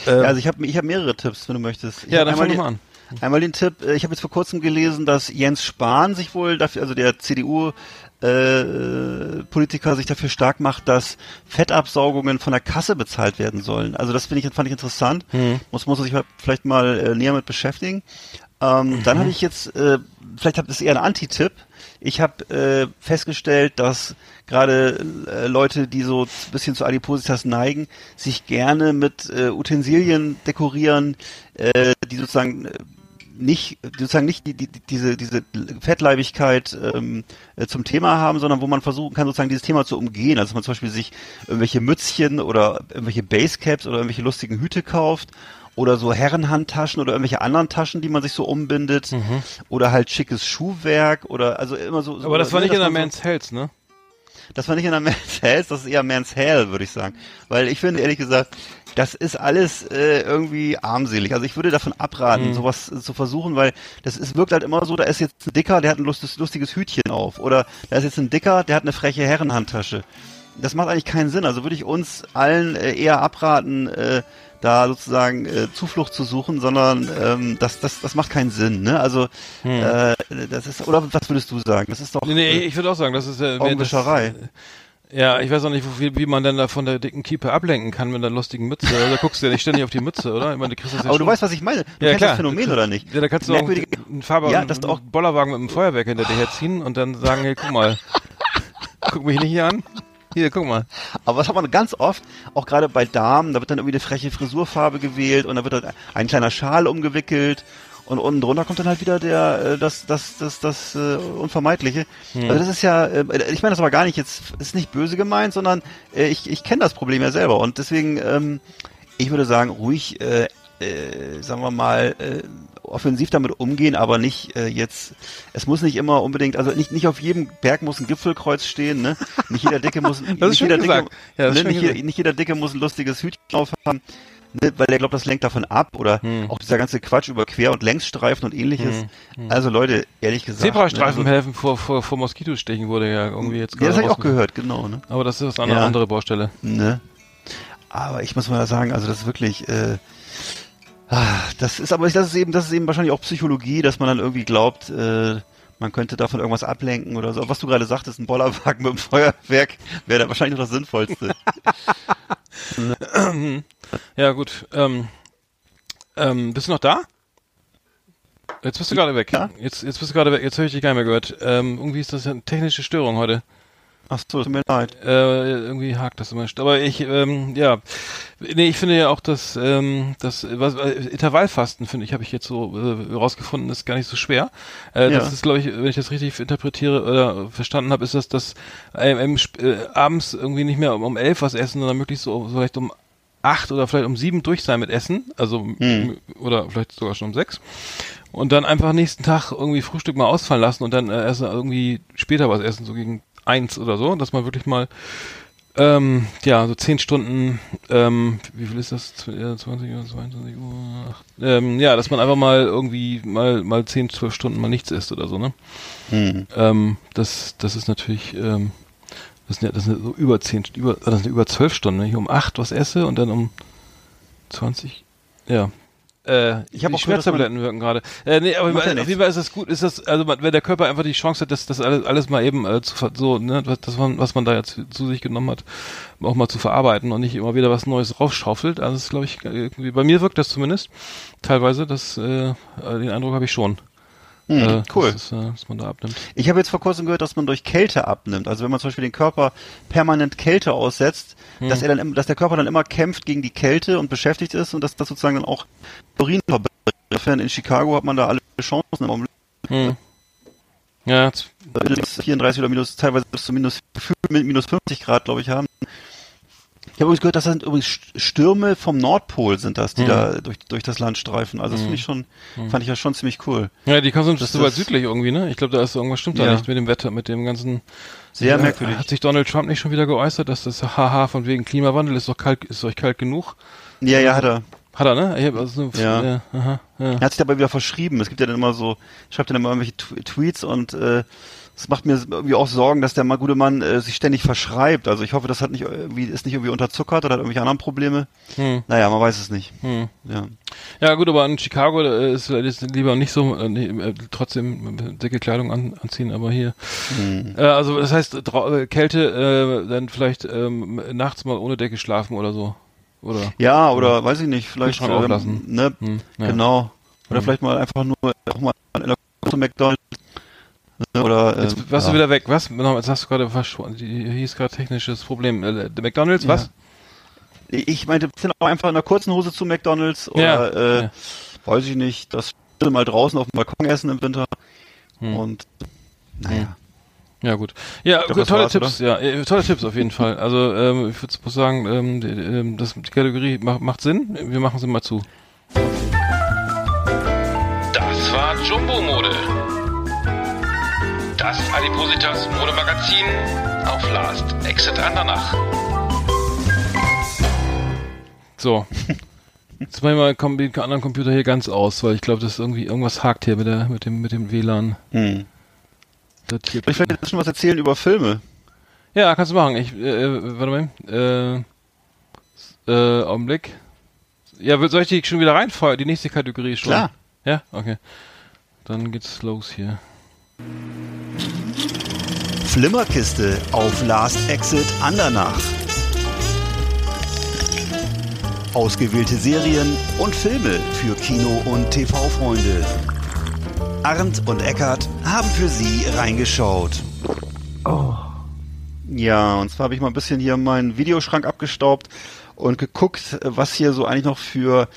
B: Äh,
C: Ja, also ich habe ich hab mehrere Tipps, wenn du möchtest. Ich
B: ja, dann fang mal an.
C: Einmal den Tipp, äh, ich habe jetzt vor kurzem gelesen, dass Jens Spahn sich wohl dafür, also der CDU äh, Politiker sich dafür stark macht, dass Fettabsaugungen von der Kasse bezahlt werden sollen. Also das finde ich fand ich interessant. Muss muss man sich vielleicht mal äh, näher mit beschäftigen. Ähm, Dann habe ich jetzt, äh, vielleicht habt ihr eher ein Anti-Tipp. Ich habe äh, festgestellt, dass gerade Leute, die so ein bisschen zu Adipositas neigen, sich gerne mit Utensilien dekorieren, die sozusagen nicht sozusagen nicht die, die, diese diese Fettleibigkeit ähm, äh, zum Thema haben, sondern wo man versuchen kann sozusagen dieses Thema zu umgehen. Also dass man zum Beispiel sich irgendwelche Mützchen oder irgendwelche Basecaps oder irgendwelche lustigen Hüte kauft oder so Herrenhandtaschen oder irgendwelche anderen Taschen, die man sich so umbindet oder halt schickes Schuhwerk oder also immer so. so
B: Mhm. Aber das war
C: ne,
B: nicht in der
C: man so-
B: Man's Health, ne?
C: das war nicht in der Man's Health, das ist eher Man's Hell, würde ich sagen. Weil ich finde, ehrlich gesagt, das ist alles äh, irgendwie armselig. Also ich würde davon abraten, sowas äh, zu versuchen, weil das ist, wirkt halt immer so, da ist jetzt ein Dicker, der hat ein lustiges, lustiges Hütchen auf. Oder da ist jetzt ein Dicker, der hat eine freche Herrenhandtasche. Das macht eigentlich keinen Sinn. Also würde ich uns allen äh, eher abraten, äh, da sozusagen äh, Zuflucht zu suchen, sondern ähm, das, das, das macht keinen Sinn. Ne? Also äh, das ist, oder was würdest du sagen? Das ist doch
B: Nee, nee,
C: äh,
B: ich würde auch sagen, das ist äh,
C: Augenwischerei.
B: Das, ja, ich weiß auch nicht, wie, wie man denn da von der dicken Kiepe ablenken kann mit einer lustigen Mütze. Also, da guckst du ja nicht ständig auf die Mütze, oder? Ich meine, du kriegst das ja
C: Aber du
B: schon-
C: weißt, was ich meine. Du
B: ja,
C: kennst
B: klar.
C: das Phänomen, oder nicht?
B: Ja, da kannst du auch einen Fahrer,
C: Ja,
B: einen
C: das auch-
B: Bollerwagen mit einem Feuerwerk hinter dir herziehen und dann sagen, hey, guck mal, guck mich nicht hier an. Hier, guck mal.
C: Aber was hat man ganz oft, auch gerade bei Damen, da wird dann irgendwie eine freche Frisurfarbe gewählt und da wird dann ein kleiner Schal umgewickelt und unten drunter kommt dann halt wieder der äh, das das das das äh, unvermeidliche. Also das ist ja äh, ich meine das aber gar nicht jetzt ist nicht böse gemeint, sondern äh, ich ich kenne das Problem ja selber und deswegen ähm, ich würde sagen ruhig äh, äh, sagen wir mal äh, offensiv damit umgehen, aber nicht äh, jetzt es muss nicht immer unbedingt also nicht nicht auf jedem Berg muss ein Gipfelkreuz stehen, ne? Nicht jeder dicke muss
B: ist
C: nicht jeder
B: gesagt.
C: dicke
B: Ja,
C: ne, nicht, jeder, nicht jeder Dicke muss ein lustiges Hütchen aufhaben, ne, weil der glaubt, das lenkt davon ab. Oder
B: Hm.
C: auch dieser ganze Quatsch über Quer- und Längsstreifen und ähnliches. Also Leute, ehrlich gesagt.
B: Zebrastreifen
C: ne,
B: helfen vor, vor, vor Moskitostechen wurde ja irgendwie jetzt
C: also, ja, das habe ich auch gehört, genau. Ne?
B: Aber das ist eine
C: Ja.
B: andere Baustelle.
C: ne? Aber ich muss mal sagen, also das ist wirklich... Äh, ah, das ist aber das ist eben das ist eben wahrscheinlich auch Psychologie, dass man dann irgendwie glaubt, äh, man könnte davon irgendwas ablenken oder so. Was du gerade sagtest, ein Bollerwagen mit einem Feuerwerk wäre da wahrscheinlich noch das Sinnvollste.
B: Ja, gut. Ähm, ähm, bist du noch da? Jetzt bist du gerade weg.
C: Ja.
B: Jetzt, jetzt bist du gerade weg. Jetzt höre ich dich gar nicht mehr gehört. Ähm, irgendwie ist das eine technische Störung heute.
C: Ach so, tut mir leid.
B: Äh, irgendwie hakt das immer. Aber ich, ähm, ja, nee, ich finde ja auch, dass ähm, das was, äh, Intervallfasten finde ich, habe ich jetzt so äh, rausgefunden, ist gar nicht so schwer. Äh,
C: Ja.
B: Das ist, glaube ich, wenn ich das richtig interpretiere oder verstanden habe, ist das, dass äh, ähm, äh, abends irgendwie nicht mehr um, um elf was essen, sondern möglichst so vielleicht um acht oder vielleicht um sieben durch sein mit Essen, also m- oder vielleicht sogar schon um sechs. Und dann einfach nächsten Tag irgendwie Frühstück mal ausfallen lassen und dann äh, erst irgendwie später was essen, so gegen eins oder so, dass man wirklich mal ähm, ja, so zehn Stunden, ähm, wie viel ist das? Zw- ja, 20 Uhr, 22 Uhr, ach, ähm, ja, dass man einfach mal irgendwie mal, mal zehn, zwölf Stunden mal nichts isst oder so, ne?
C: Hm.
B: Ähm, das, das ist natürlich, ähm, das sind ja, das sind so über zehn, über, das sind über zwölf Stunden, wenn ich um acht was esse und dann um 20, ja. Äh,
C: Ich hab
B: die
C: auch
B: Schmerztabletten wirken gerade. Äh, nee, aber
C: ja
B: auf jeden Fall ist das gut, ist das, also man- wenn der Körper einfach die Chance hat, das, das alles, alles mal eben äh, zu ver- so, ne, was, das man, was man da jetzt zu sich genommen hat, auch mal zu verarbeiten und nicht immer wieder was Neues raufschaufelt. Also das glaube ich, irgendwie, bei mir wirkt das zumindest teilweise, das, äh, den Eindruck habe ich schon.
C: Hm,
B: äh,
C: cool.
B: Das, äh, dass man da abnimmt.
C: Ich habe jetzt vor kurzem gehört, dass man durch Kälte abnimmt. Also wenn man zum Beispiel den Körper permanent Kälte aussetzt,
B: Hm.
C: dass er dann, dass der Körper dann immer kämpft gegen die Kälte und beschäftigt ist und dass das sozusagen dann auch Urin verbrennt. Insofern in Chicago hat man da alle Chancen im Augenblick.
B: Hm. Ja,
C: Minus 34 oder minus, teilweise bis zu minus, minus 50 Grad, glaube ich, haben. Ich habe übrigens gehört, das sind übrigens St- Stürme vom Nordpol sind das, die
B: Hm.
C: da durch, durch das Land streifen. Also das finde ich schon, fand ich ja schon ziemlich cool.
B: ja, die kommen so weit südlich irgendwie, ne? Ich glaube, da ist irgendwas stimmt da
C: Ja.
B: nicht mit dem Wetter, mit dem ganzen.
C: Sehr
B: Ja,
C: merkwürdig.
B: Hat sich Donald Trump nicht schon wieder geäußert, dass das Haha von wegen Klimawandel ist doch kalt, ist euch kalt genug?
C: Ja, ja, hat er.
B: Hat er, ne? Ich hab also,
C: Ja.
B: ja aha, ja.
C: Er hat sich dabei wieder verschrieben. Es gibt ja dann immer so, schreibt dann immer irgendwelche Tw- Tweets und äh, es macht mir irgendwie auch Sorgen, dass der mal gute Mann äh, sich ständig verschreibt. Also ich hoffe, das hat nicht irgendwie, ist nicht irgendwie unterzuckert oder hat irgendwelche anderen Probleme.
B: Hm.
C: Naja, man weiß es nicht.
B: Hm.
C: Ja.
B: Ja gut, aber in Chicago äh, ist ist lieber nicht so, äh, äh, trotzdem äh, dicke Kleidung an, anziehen, aber hier.
C: Hm.
B: Äh, also das heißt äh, Kälte, äh, dann vielleicht ähm, nachts mal ohne Decke schlafen oder so. Oder?
C: Ja, oder weiß ich nicht, vielleicht
B: auflassen.
C: ne,
B: Hm, ja.
C: genau. Oder
B: Hm.
C: vielleicht mal einfach nur auch mal in der zu McDonald's ne, oder
B: Jetzt
C: ähm,
B: warst
C: ja.
B: du wieder weg. Was? Noch, Jetzt hast du gerade verschwunden. Hier hieß gerade technisches Problem. Äh, der McDonalds,
C: Ja.
B: was?
C: Ich meinte, sind auch einfach in einer kurzen Hose zu McDonald's oder
B: Ja,
C: äh,
B: ja.
C: weiß ich nicht, das mal draußen auf dem Balkon essen im Winter.
B: Hm.
C: Und naja.
B: Ja, gut. Ja,
C: glaub,
B: gut, tolle
C: war's,
B: Tipps, ja, äh, tolle Tipps auf jeden Fall. Also, ähm, ich würde sagen, ähm, die, ähm, das, die Kategorie macht, macht Sinn. Wir machen sie mal zu.
A: Das war Jumbo Mode. Das Adipositas Modemagazin auf Last Exit Andernach.
B: So. Jetzt mache ich mal den anderen Computer hier ganz aus, weil ich glaube, das ist irgendwie irgendwas hakt hier mit der mit dem mit dem WLAN.
C: Hm. Ich werde jetzt schon was erzählen über Filme.
B: ja, kannst du machen. Ich äh, äh, warte mal. Äh, äh, Augenblick. Ja, soll ich die schon wieder reinfeuern? Die nächste Kategorie schon.
C: Klar.
B: Ja, okay. Dann geht's los hier.
E: Flimmerkiste auf Last Exit Andernach. Ausgewählte Serien und Filme für Kino- und TV-Freunde. Arndt und Eckart haben für Sie reingeschaut.
C: Ja, und zwar habe ich mal ein bisschen hier meinen Videoschrank abgestaubt und geguckt, was hier so eigentlich noch für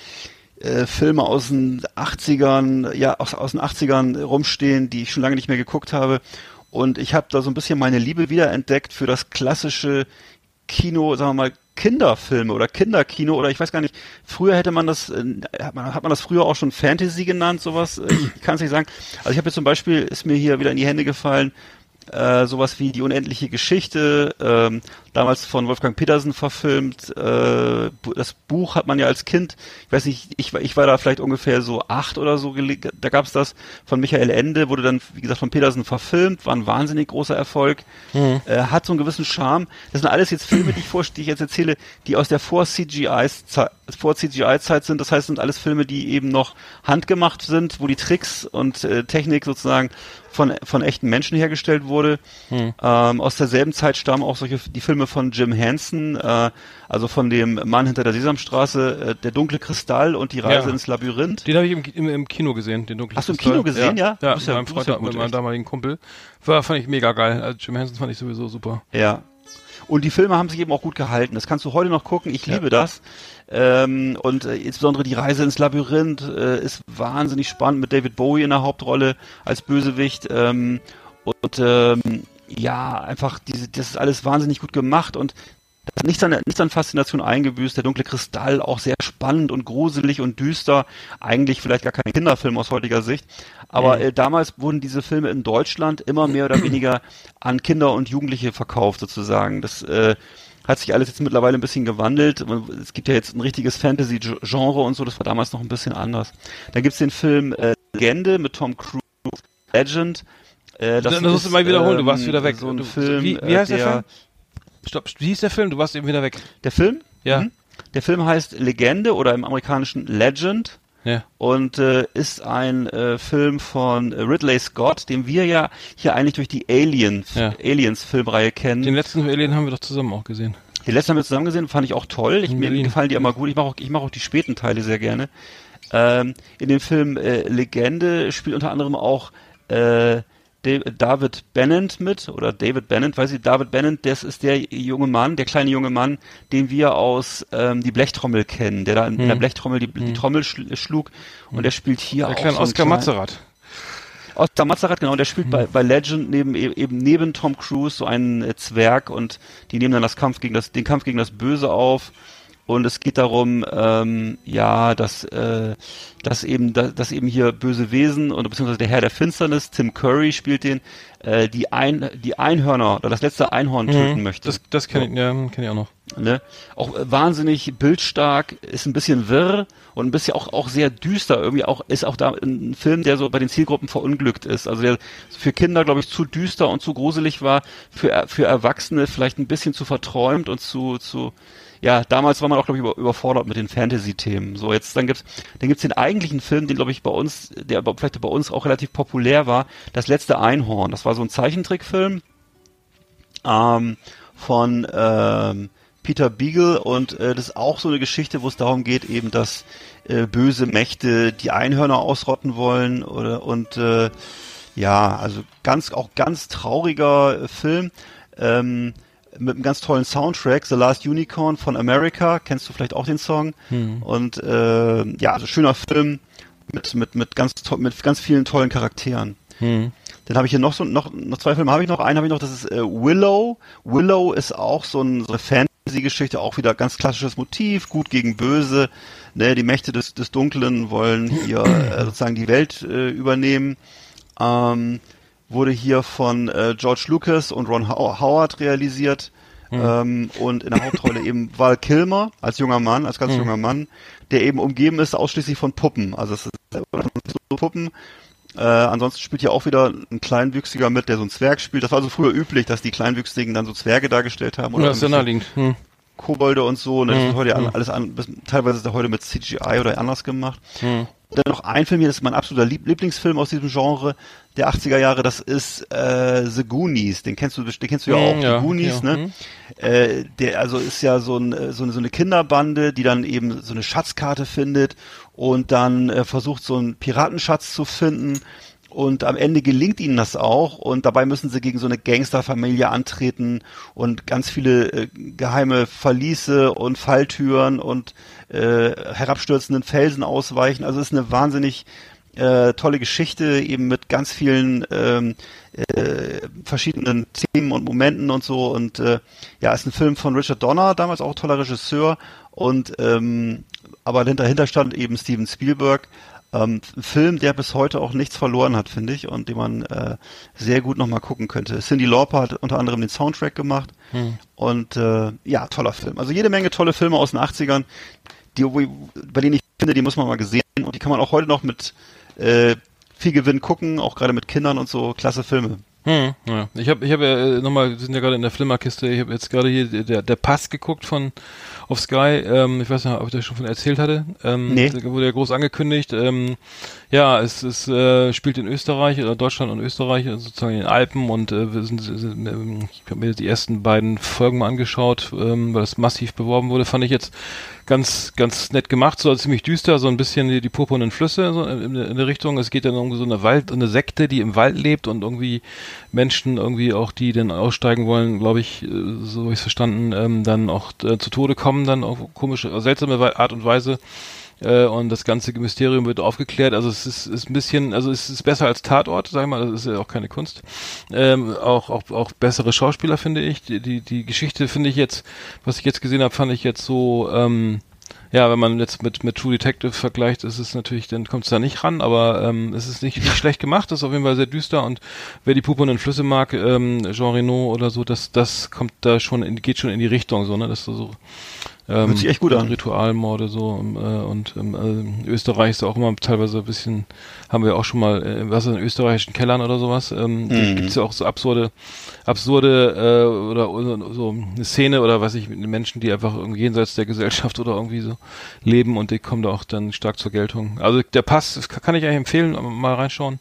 C: äh, Filme aus den 80ern, ja, aus, aus den 80ern rumstehen, die ich schon lange nicht mehr geguckt habe. Und ich habe da so ein bisschen meine Liebe wiederentdeckt für das klassische Kino, sagen wir mal, Kinderfilme oder Kinderkino oder ich weiß gar nicht, früher hätte man das, äh, hat man, hat man das früher auch schon Fantasy genannt, sowas, ich kann es nicht sagen. Also ich habe jetzt zum Beispiel, ist mir hier wieder in die Hände gefallen, äh, sowas wie die unendliche Geschichte, ähm, damals von Wolfgang Petersen verfilmt. Äh, das Buch hat man ja als Kind, ich weiß nicht, ich, war- ich war da vielleicht ungefähr so acht oder so, da gab's das von Michael Ende, wurde dann, wie gesagt, von Petersen verfilmt, war ein wahnsinnig großer Erfolg, äh, hat so einen gewissen Charme. Das sind alles jetzt Filme, die ich, vor, die ich jetzt erzähle, die aus der Vor-CGI-Zeit vor CGI-Zeit sind. Das heißt, sind alles Filme, die eben noch handgemacht sind, wo die Tricks und äh, Technik sozusagen von, von echten Menschen hergestellt wurde. Ähm, aus derselben Zeit stammen auch solche die Filme von Jim Henson, äh, also von dem Mann hinter der Sesamstraße, äh, der dunkle Kristall und die Reise
B: Ja.
C: ins Labyrinth.
B: Den habe ich im, im, im Kino gesehen, den dunklen
C: Hast du im. Kino gesehen, ja?
B: Ja,
C: ja-
B: mit meinem
C: du bist
B: Freund,
C: ja
B: mit meinem damaligen Kumpel. War, fand ich mega geil. Also Jim Henson fand ich sowieso super.
C: Ja. Und die Filme haben sich eben auch gut gehalten. Das kannst du heute noch gucken. Ich liebe das. Ähm, und äh, insbesondere die Reise ins Labyrinth äh, ist wahnsinnig spannend mit David Bowie in der Hauptrolle als Bösewicht. Ähm, und ähm, ja, einfach diese, das ist alles wahnsinnig gut gemacht und das hat nichts an, nichts an Faszination eingebüßt. Der dunkle Kristall auch sehr spannend und gruselig und düster. Eigentlich vielleicht gar kein Kinderfilm aus heutiger Sicht. Aber äh, damals wurden diese Filme in Deutschland immer mehr oder weniger an Kinder und Jugendliche verkauft sozusagen. Das äh, hat sich alles jetzt mittlerweile ein bisschen gewandelt. Es gibt ja jetzt ein richtiges Fantasy-Genre und so. Das war damals noch ein bisschen anders. Dann gibt's den Film äh, Legende mit Tom Cruise, Legend. Äh,
B: Das, das musst du mal wiederholen, du warst
C: ähm,
B: wieder weg.
C: So ein
B: du,
C: Film,
B: wie, wie
C: äh,
B: heißt der,
C: der
B: Film? Stopp, wie hieß der Film? Du warst eben wieder weg.
C: Der Film?
B: Ja.
C: Mhm. Der Film heißt Legende oder im amerikanischen Legend
B: Ja.
C: und äh, ist ein äh, Film von Ridley Scott, den wir ja hier eigentlich durch die Alien,
B: Ja.
C: Aliens Filmreihe kennen.
B: Den letzten Alien haben wir doch zusammen auch gesehen.
C: Die letzten haben wir zusammen gesehen, fand ich auch toll. Ich, mir gefallen die immer gut. Ich mache auch, ich mache auch die späten Teile sehr gerne. Ähm, in dem Film äh, Legende spielt unter anderem auch äh, David Bennett mit oder David Bennett, weiß ich, David Bennett, das ist der junge Mann, der kleine junge Mann, den wir aus ähm, die Blechtrommel kennen, der da in, in der Blechtrommel die, die Trommel schl schlug und der spielt hier
B: Der
C: auch
B: kleine
C: so
B: Oscar
C: kleinen-
B: Mazerat.
C: Oscar Mazerat, genau, der spielt bei, bei Legend neben e- eben neben Tom Cruise so einen äh, Zwerg und die nehmen dann das Kampf gegen das, den Kampf gegen das Böse auf. Und es geht darum, ähm, ja, dass, äh, dass eben, dass, dass eben hier böse Wesen oder beziehungsweise der Herr der Finsternis, Tim Curry spielt den, äh, die ein, die Einhörner oder das letzte Einhorn töten möchte.
B: Das, das kenne ich, ja, kenn ich auch noch.
C: Ne? Auch äh, wahnsinnig bildstark, ist ein bisschen wirr und ein bisschen auch, auch sehr düster. Irgendwie auch, ist auch da ein Film, der so bei den Zielgruppen verunglückt ist. Also der für Kinder, glaube ich, zu düster und zu gruselig war, für, für Erwachsene vielleicht ein bisschen zu verträumt und zu, zu, ja, damals war man auch, glaube ich, über, überfordert mit den Fantasy-Themen. So, jetzt, dann gibt's, dann gibt's den eigentlichen Film, den, glaube ich, bei uns, der vielleicht bei uns auch relativ populär war, Das letzte Einhorn. Das war so ein Zeichentrickfilm ähm, von ähm, Peter Beagle und äh, das ist auch so eine Geschichte, wo es darum geht, eben, dass äh, böse Mächte die Einhörner ausrotten wollen oder und äh, ja, also ganz auch ganz trauriger äh, Film ähm, mit einem ganz tollen Soundtrack, The Last Unicorn von America, kennst du vielleicht auch den Song? Und äh, ja, also schöner Film mit, mit, mit, ganz, mit ganz vielen tollen Charakteren.
B: Hm.
C: Dann habe ich hier noch so noch, noch zwei Filme habe ich noch. Einen habe ich noch, das ist äh, Willow. Willow ist auch so, ein, so eine Fantasy-Geschichte, auch wieder ganz klassisches Motiv, gut gegen böse. Ne, die Mächte des, des Dunklen wollen hier äh, sozusagen die Welt äh, übernehmen. Ähm, wurde hier von äh, George Lucas und Ron How Howard realisiert. Ähm, und in der Hauptrolle eben Val Kilmer als junger Mann, als ganz junger Mann, der eben umgeben ist ausschließlich von Puppen. Also es ist so Puppen. Äh, ansonsten spielt hier auch wieder ein Kleinwüchsiger mit, der so ein Zwerg spielt. Das war so früher üblich, dass die Kleinwüchsigen dann so Zwerge dargestellt haben.
B: Ist ja
C: irgendwelche
B: naheliegend. Hm.
C: Kobolde und so. Ne? Das
B: Mhm,
C: ist heute ja
B: mhm.
C: alles an, bis, teilweise ist er heute mit CGI oder anders gemacht.
B: Hm.
C: Dann noch ein Film hier, das ist mein absoluter Lieb Lieblingsfilm aus diesem Genre der 80er Jahre, das ist äh, The Goonies. Den kennst du, den kennst du ja
B: Mhm,
C: auch,
B: ja,
C: The Goonies,
B: ja,
C: ne?
B: mhm.
C: Äh, der also ist ja so, ein, äh, so, eine, so eine Kinderbande, die dann eben so eine Schatzkarte findet und dann äh, versucht, so einen Piratenschatz zu finden. Und am Ende gelingt ihnen das auch und dabei müssen sie gegen so eine Gangsterfamilie antreten und ganz viele äh, geheime Verliese und Falltüren und äh, herabstürzenden Felsen ausweichen. Also es ist eine wahnsinnig äh, tolle Geschichte, eben mit ganz vielen ähm, äh, verschiedenen Themen und Momenten und so. Und äh, ja, ist ein Film von Richard Donner, damals auch toller Regisseur. Und ähm, aber dahinter stand eben Steven Spielberg. Ähm, ein Film, der bis heute auch nichts verloren hat, finde ich, und den man äh, sehr gut nochmal gucken könnte. Cindy Lauper hat unter anderem den Soundtrack gemacht. Und äh, ja, toller Film. Also jede Menge tolle Filme aus den 80ern, die, bei denen ich finde, die muss man mal gesehen und die kann man auch heute noch mit äh, viel Gewinn gucken, auch gerade mit Kindern und so. Klasse Filme.
B: Hm, ja. Ich habe ich hab ja äh, nochmal, wir sind ja gerade in der Flimmerkiste, ich habe jetzt gerade hier der, der Pass geguckt von auf Sky, ähm, ich weiß nicht, ob ich das schon von erzählt hatte. Ähm,
C: Nee.
B: Wurde ja groß angekündigt. Ähm, ja, es, es äh, spielt in Österreich oder Deutschland und Österreich, also sozusagen in den Alpen und äh, wir sind, sind ähm, ich habe mir die ersten beiden Folgen mal angeschaut, ähm, weil es massiv beworben wurde, fand ich jetzt ganz, ganz nett gemacht, so ziemlich düster, so ein bisschen die, die purpurnen Flüsse so in, in der Richtung. Es geht dann um so eine Wald, eine Sekte, die im Wald lebt und irgendwie Menschen irgendwie auch, die dann aussteigen wollen, glaube ich, äh, so habe ich verstanden, ähm, dann auch äh, zu Tode kommen, dann auf komische, seltsame Art und Weise. Äh, und das ganze Mysterium wird aufgeklärt. Also es ist, ist ein bisschen, also es ist besser als Tatort, sag ich mal, das ist ja auch keine Kunst. Ähm, auch, auch, auch bessere Schauspieler, finde ich. Die, die, die Geschichte finde ich jetzt, was ich jetzt gesehen habe, fand ich jetzt so, ähm, ja, wenn man jetzt mit, mit True Detective vergleicht, ist es natürlich, dann kommt es da nicht ran, aber ähm, es ist nicht, nicht schlecht gemacht, ist auf jeden Fall sehr düster und wer die Puppen und Flüsse mag, ähm, Jean Reno oder so, das, das kommt da schon in, geht schon in die Richtung, so, ne, das so, ähm,
C: Hört sich echt gut an.
B: Ritualmorde so ähm, äh, und ähm, äh, Österreich ist auch immer teilweise ein bisschen, haben wir auch schon mal, äh, was ist in österreichischen Kellern oder sowas, ähm,
C: Mhm.
B: gibt's ja auch so absurde, absurde äh, oder, oder so eine Szene oder was ich mit Menschen, die einfach irgendwie jenseits der Gesellschaft oder irgendwie so leben und die kommen da auch dann stark zur Geltung. Also der Pass das kann ich eigentlich empfehlen, mal reinschauen.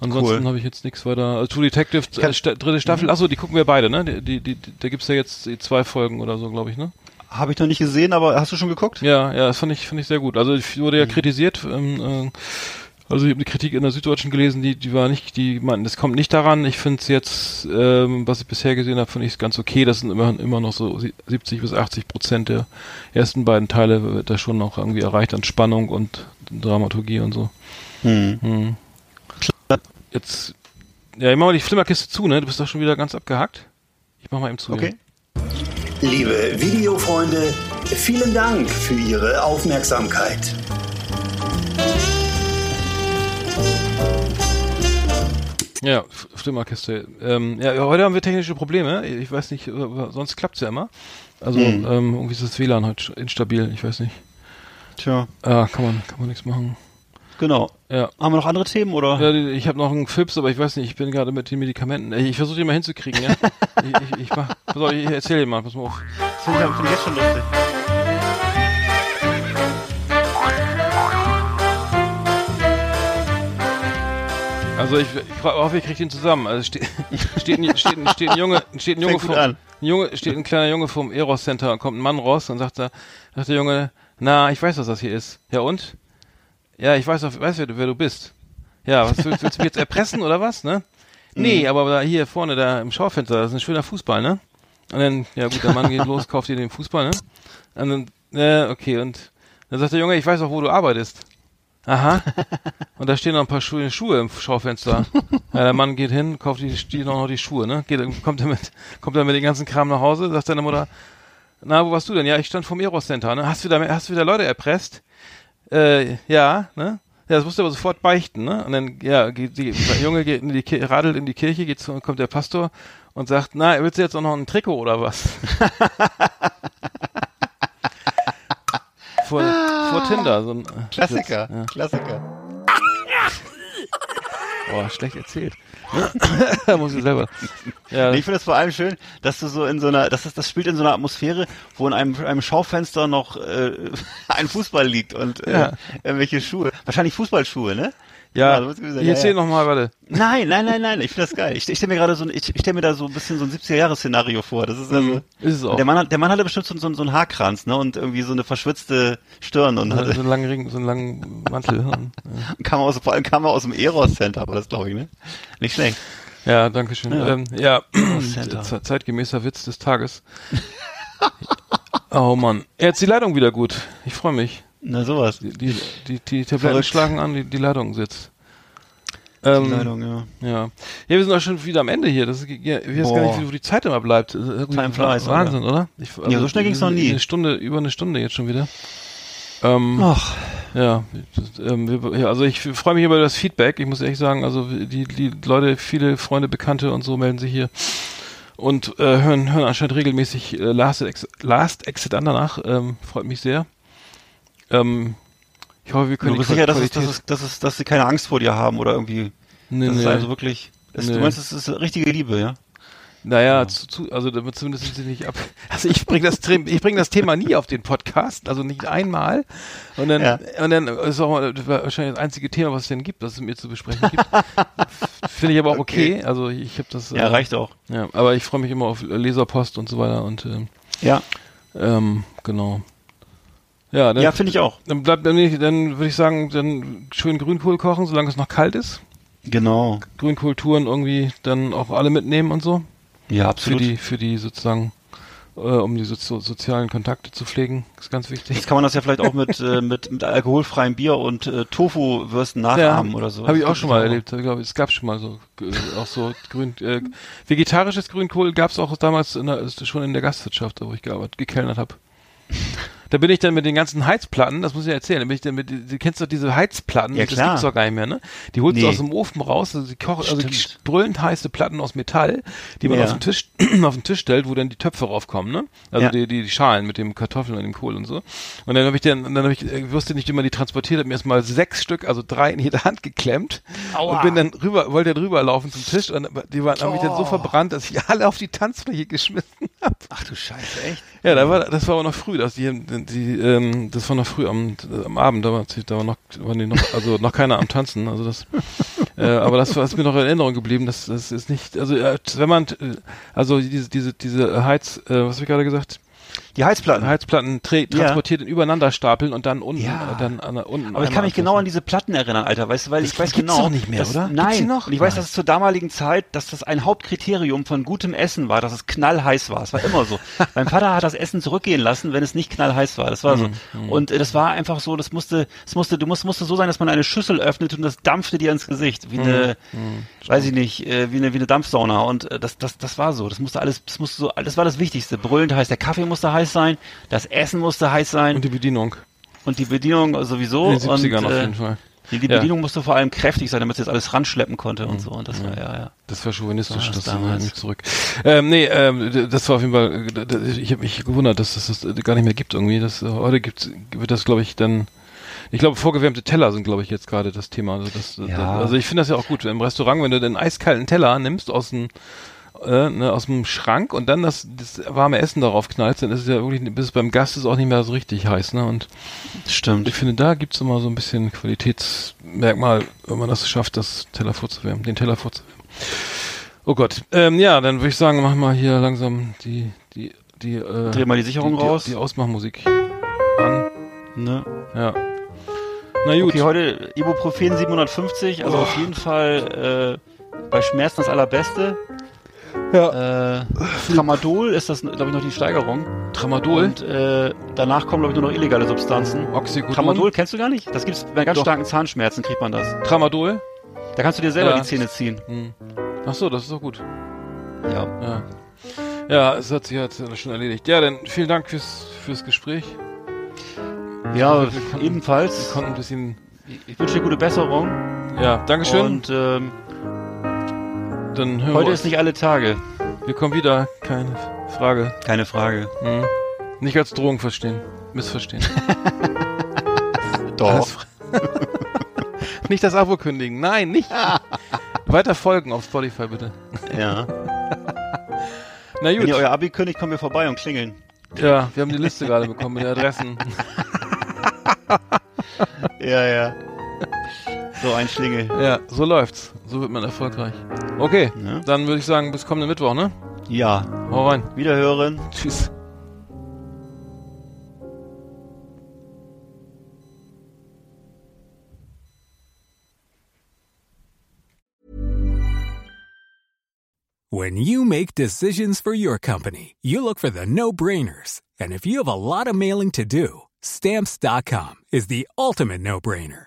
B: Ansonsten
C: Cool.
B: habe ich jetzt nichts weiter. Also True Detective,
C: kann-
B: äh, sta dritte Staffel, achso, die gucken wir beide, ne? Die, die, die, da gibt's ja jetzt zwei Folgen oder so, glaube ich, ne?
C: Habe ich noch nicht gesehen, aber hast du schon geguckt?
B: Ja, ja, das fand ich, fand ich sehr gut. Also ich wurde ja kritisiert, ähm, äh, also ich habe eine Kritik in der Süddeutschen gelesen, die, die war nicht, die meinten, das kommt nicht daran. Ich finde es jetzt, ähm, was ich bisher gesehen habe, finde ich es ganz okay. Das sind immerhin immer noch so sie- 70 bis 80 Prozent der ersten beiden Teile wird da schon noch irgendwie erreicht an Spannung und Dramaturgie und so.
C: Hm.
B: Hm. Jetzt, ja, ich mach mal die Flimmerkiste zu, ne? Du bist doch schon wieder ganz abgehackt. Ich mach mal eben zu.
C: Okay.
F: Liebe Videofreunde, vielen Dank für Ihre Aufmerksamkeit.
B: Ja, Flimmerkiste. Ähm, ja, heute haben wir technische Probleme. Ich weiß nicht, äh, sonst klappt's ja immer. Also
C: Hm.
B: ähm, irgendwie ist das WLAN heute instabil. Ich weiß nicht.
C: Tja,
B: Ah, kann man, kann man nichts machen.
C: genau.
B: Ja.
C: Haben wir noch andere Themen oder?
B: Ja, ich habe noch einen Fips, aber ich weiß nicht, ich bin gerade mit den Medikamenten. Ich, ich versuche die mal hinzukriegen, ja. ich, ich, ich mach, pass auf, ich erzähl dir mal, pass mal auf.
C: Das finde ich, jetzt schon lustig.
B: Also ich, ich hoffe, ich kriege den zusammen. Also steht, steht, ein, steht, ein, steht ein Junge, steht ein Junge vom,
C: an.
B: ein Junge, steht ein kleiner Junge vom Eros Center und kommt ein Mann raus und sagt da, sagt der Junge, na, ich weiß, was das hier ist. Ja und? Ja, ich weiß, auf- weiß wer, du- wer du bist. Ja, was willst, willst du mich jetzt erpressen oder was, ne? Nee, aber da hier vorne da im Schaufenster, das ist ein schöner Fußball, ne? Und dann, ja gut, der Mann geht los, kauft dir den Fußball, ne? Und dann, ja, okay, und dann sagt der Junge, ich weiß auch, wo du arbeitest. Aha. Und da stehen noch ein paar Schuhe, Schuhe im Schaufenster. ja, der Mann geht hin, kauft die, die noch die Schuhe, ne? Geht, kommt er mit, kommt er mit dem ganzen Kram nach Hause, sagt seine Mutter, na, wo warst du denn? Ja, ich stand vom Eros Center, ne? Hast du wieder, hast du wieder Leute erpresst? Äh, ja, ne? Ja, das musst du aber sofort beichten, ne? Und dann, ja, geht, die, der Junge geht in die, Ki- radelt in die Kirche, geht zu, kommt der Pastor und sagt, na, willst du jetzt auch noch ein Trikot oder was? vor, vor Tinder, so ein
C: Klassiker,
B: Ja.
C: Klassiker.
B: Boah, schlecht erzählt. da muss ich selber. Ja,
C: Nee, ich finde es vor allem schön, dass du so in so einer, das ist, das spielt in so einer Atmosphäre, wo in einem, einem Schaufenster noch äh, ein Fußball liegt und äh,
B: Ja.
C: irgendwelche Schuhe. Wahrscheinlich Fußballschuhe, ne?
B: Ja,
C: so muss ich ja, ja.
B: noch mal, warte.
C: Nein, nein, nein, nein. Ich finde das geil. Ich, ich stelle mir gerade so, ein- ich, ich stelle mir da so ein bisschen so ein 70er-Jahres-Szenario vor. Das ist also.
B: Ist es auch.
C: Der Mann, hat, der Mann hatte bestimmt so, so, so einen Haarkranz, ne, und irgendwie so eine verschwitzte Stirn und
B: So
C: hatte,
B: einen langen Ring, so einen langen Mantel. Und,
C: kam aus, vor allem kam er aus dem Eros Center, aber das glaube ich, ne? Nicht schlecht.
B: ja, danke schön.
C: Ja.
B: Ja, ähm, ja ze- zeitgemäßer Witz des Tages. oh Mann. Jetzt die Leitung wieder gut. Ich freue mich.
C: Na, sowas.
B: Die, die, die, die Tabletten
C: Verrückt.
B: schlagen an, die, die Leitung sitzt. Ähm,
C: Leitung, ja.
B: Ja. Ja, wir sind auch schon wieder am Ende hier. Das ist, ja, ich weiß gar
C: Boah.
B: nicht, wie die Zeit immer bleibt.
C: Time flies,
B: Wahnsinn, oder? Ich, also
C: Ja, so schnell ging's noch nie.
B: Eine Stunde, über eine Stunde jetzt schon wieder. Ähm,
C: Ach,
B: ähm, ja, also ich freue mich über das Feedback. Ich muss ehrlich sagen, also die, die Leute, viele Freunde, Bekannte und so melden sich hier und äh, hören, hören anscheinend regelmäßig äh, Last, Ex Last Exit an danach. Ähm, freut mich sehr. Ähm, ich hoffe, wir können
C: du bist sicher, dass, es, dass, es, dass, es, dass sie keine Angst vor dir haben oder irgendwie.
B: nee,
C: das
B: nee.
C: ist also wirklich. Es,
B: Nee.
C: Du meinst, es ist richtige Liebe, ja?
B: Naja, zu, zu, also damit zumindest sind sie nicht ab. Also ich bringe das, ich bring das Thema nie auf den Podcast, also nicht einmal. Und dann,
C: Ja.
B: und dann ist auch mal, das wahrscheinlich das einzige Thema, was es denn gibt, was es mir zu besprechen gibt. Finde ich aber auch okay. Also ich habe das.
C: Ja,
B: äh,
C: reicht auch.
B: Ja, aber ich freue mich immer auf Leserpost und so weiter und ähm,
C: Ja,
B: ähm, genau. Ja, dann,
C: ja finde ich auch.
B: dann bleibt dann, dann würde ich sagen, dann schön Grünkohl kochen, solange es noch kalt ist.
C: Genau.
B: Grünkohltouren irgendwie dann auch alle mitnehmen und so.
C: Ja,
B: Für
C: absolut.
B: die, für die sozusagen, äh, um die sozi sozialen Kontakte zu pflegen, ist ganz wichtig.
C: Jetzt kann man das ja vielleicht auch mit, äh, mit, mit alkoholfreiem Bier und äh, Tofu-Würsten nachahmen oder so.
B: Habe ich auch schon mal erlebt. Ich glaube, es gab schon mal so, äh, auch so grün, äh, vegetarisches Grünkohl gab es auch damals in der, ist schon in der Gastwirtschaft, wo ich gearbeitet, gekellnert habe. Da bin ich dann mit den ganzen Heizplatten, das muss ich erzählen, da bin ich dann mit, du kennst doch diese Heizplatten,
C: Ja,
B: das
C: klar.
B: gibt's doch gar nicht mehr, ne? Die holst du
C: Nee.
B: aus dem Ofen raus, also die kochen, also die brüllend heiße Platten aus Metall, die man
C: Ja.
B: auf den Tisch, auf den Tisch stellt, wo dann die Töpfe raufkommen, ne? Also
C: Ja.
B: die, die, die Schalen mit dem Kartoffeln und dem Kohl und so. Und dann habe ich dann, dann habe ich, ich wusste nicht, wie man die transportiert, habe mir erstmal sechs Stück, also drei in jede Hand geklemmt und bin dann rüber, wollte dann rüberlaufen zum Tisch und die waren, haben mich dann so verbrannt, dass ich alle auf die Tanzfläche geschmissen habe.
C: Ach du Scheiße, echt?
B: Ja, da war, das war aber noch früh, dass die, die ähm, das war noch früh am, am Abend, da war, da war noch, waren die noch, also noch keiner am Tanzen, also das, äh, aber das war ist mir noch in Erinnerung geblieben, das, das ist nicht, also äh, wenn man, äh, also diese, diese, diese Heiz, äh, was habe ich gerade gesagt,
C: Die Heizplatten.
B: Heizplatten tra transportiert in übereinander stapeln und dann unten,
C: Ja.
B: äh, dann an, unten.
C: Aber ich kann mich genau an diese Platten erinnern, Alter, weißt du, weil
B: Das
C: ich weiß
B: gibt's
C: genau.
B: doch nicht mehr,
C: dass,
B: oder?
C: Nein,
B: noch?
C: und ich weiß, dass es zur damaligen Zeit, dass das ein Hauptkriterium von gutem Essen war, dass es knallheiß war. Es war immer so. mein Vater hat das Essen zurückgehen lassen, wenn es nicht knallheiß war. Das war so.
B: Mhm,
C: Und äh, das war einfach so, das musste, es musste, du musst, musste so sein, dass man eine Schüssel öffnet und das dampfte dir ins Gesicht, wie eine,
B: Mhm,
C: weiß ich nicht, äh, wie eine, wie eine Dampfsauna. Und äh, das, das, das war so. Das musste alles, das musste so, das war das Wichtigste. Brüllend heiß. Der Kaffee musste heiß sein, das Essen musste heiß sein
B: Und die Bedienung.
C: und die Bedienung sowieso.
B: In den 70ern
C: und,
B: auf
C: äh,
B: jeden Fall.
C: Die, die
B: Ja.
C: Bedienung musste vor allem kräftig sein, damit sie jetzt alles ranschleppen konnte und so. Und das war, ja, ja.
B: Das war chauvinistisch,
C: So
B: das
C: das
B: damals. nicht zurück. Ähm, nee, ähm, das war auf jeden Fall, ich habe mich gewundert, dass das das gar nicht mehr gibt irgendwie. Das, äh, heute gibt's, wird das, glaube ich, dann, ich glaube, vorgewärmte Teller sind, glaube ich, jetzt gerade das Thema. Also, das,
C: Ja.
B: also ich finde das ja auch gut im Restaurant, wenn du den eiskalten Teller nimmst aus dem äh, ne, aus dem Schrank und dann das, das warme Essen darauf knallst, dann ist es ja wirklich, bis es beim Gast ist auch nicht mehr so richtig heiß, ne? Und
C: Stimmt.
B: ich finde, da gibt's immer so ein bisschen Qualitätsmerkmal, wenn man das schafft, das Teller vorzuwärmen, den Teller vorzuwärmen. Oh Gott. Ähm, ja, dann würde ich sagen, machen wir hier langsam die, die, die, äh,
C: Dreh mal die Sicherung
B: die,
C: raus.
B: Die, die Ausmachmusik an.
C: Ne?
B: Ja. Na gut.
C: Okay, heute Ibuprofen 750, also
B: Oh.
C: auf jeden Fall äh, bei Schmerzen das allerbeste. Ja. Äh, Tramadol ist das, glaube ich, noch die Steigerung.
B: Tramadol?
C: Und äh, danach kommen, glaube ich, nur noch illegale Substanzen.
B: Oxycodon?
C: Tramadol kennst du gar nicht? Das gibt's bei ganz
B: Doch.
C: starken Zahnschmerzen, kriegt man das.
B: Tramadol?
C: Da kannst du dir selber
B: Ja.
C: die Zähne ziehen.
B: Hm. Ach so, das ist doch gut.
C: Ja.
B: Ja. Ja, es hat sich jetzt schon erledigt. Ja, dann vielen Dank fürs, fürs Gespräch.
C: Ja,
B: Wir konnten- Wir
C: ebenfalls.
B: konnten ein bisschen,
C: Ich wünsche dir gute Besserung.
B: ja, Dankeschön.
C: Und ähm,
B: dann hören
C: heute
B: wir
C: ist nicht alle Tage.
B: Wir kommen wieder, keine Frage.
C: Keine Frage.
B: Hm. Nicht als Drohung verstehen. Missverstehen.
C: Doch.
B: Nicht das Abo kündigen. Nein, nicht. Weiter folgen auf Spotify, bitte.
C: Ja.
B: Na
C: Wenn
B: gut.
C: ihr euer Abi kündigt, kommen wir vorbei und klingeln.
B: Ja, wir haben die Liste gerade bekommen mit den Adressen.
C: Ja, ja. So ein Schlingel.
B: Ja, so läuft's. So wird man erfolgreich. Okay,
C: Ja.
B: dann würde ich sagen, bis kommenden Mittwoch, ne?
C: Ja.
B: Hau rein.
C: Wiederhören.
B: Tschüss.
G: When you make decisions for your company, you look for the no brainers. And if you have a lot of mailing to do, stamps.com is the ultimate no brainer.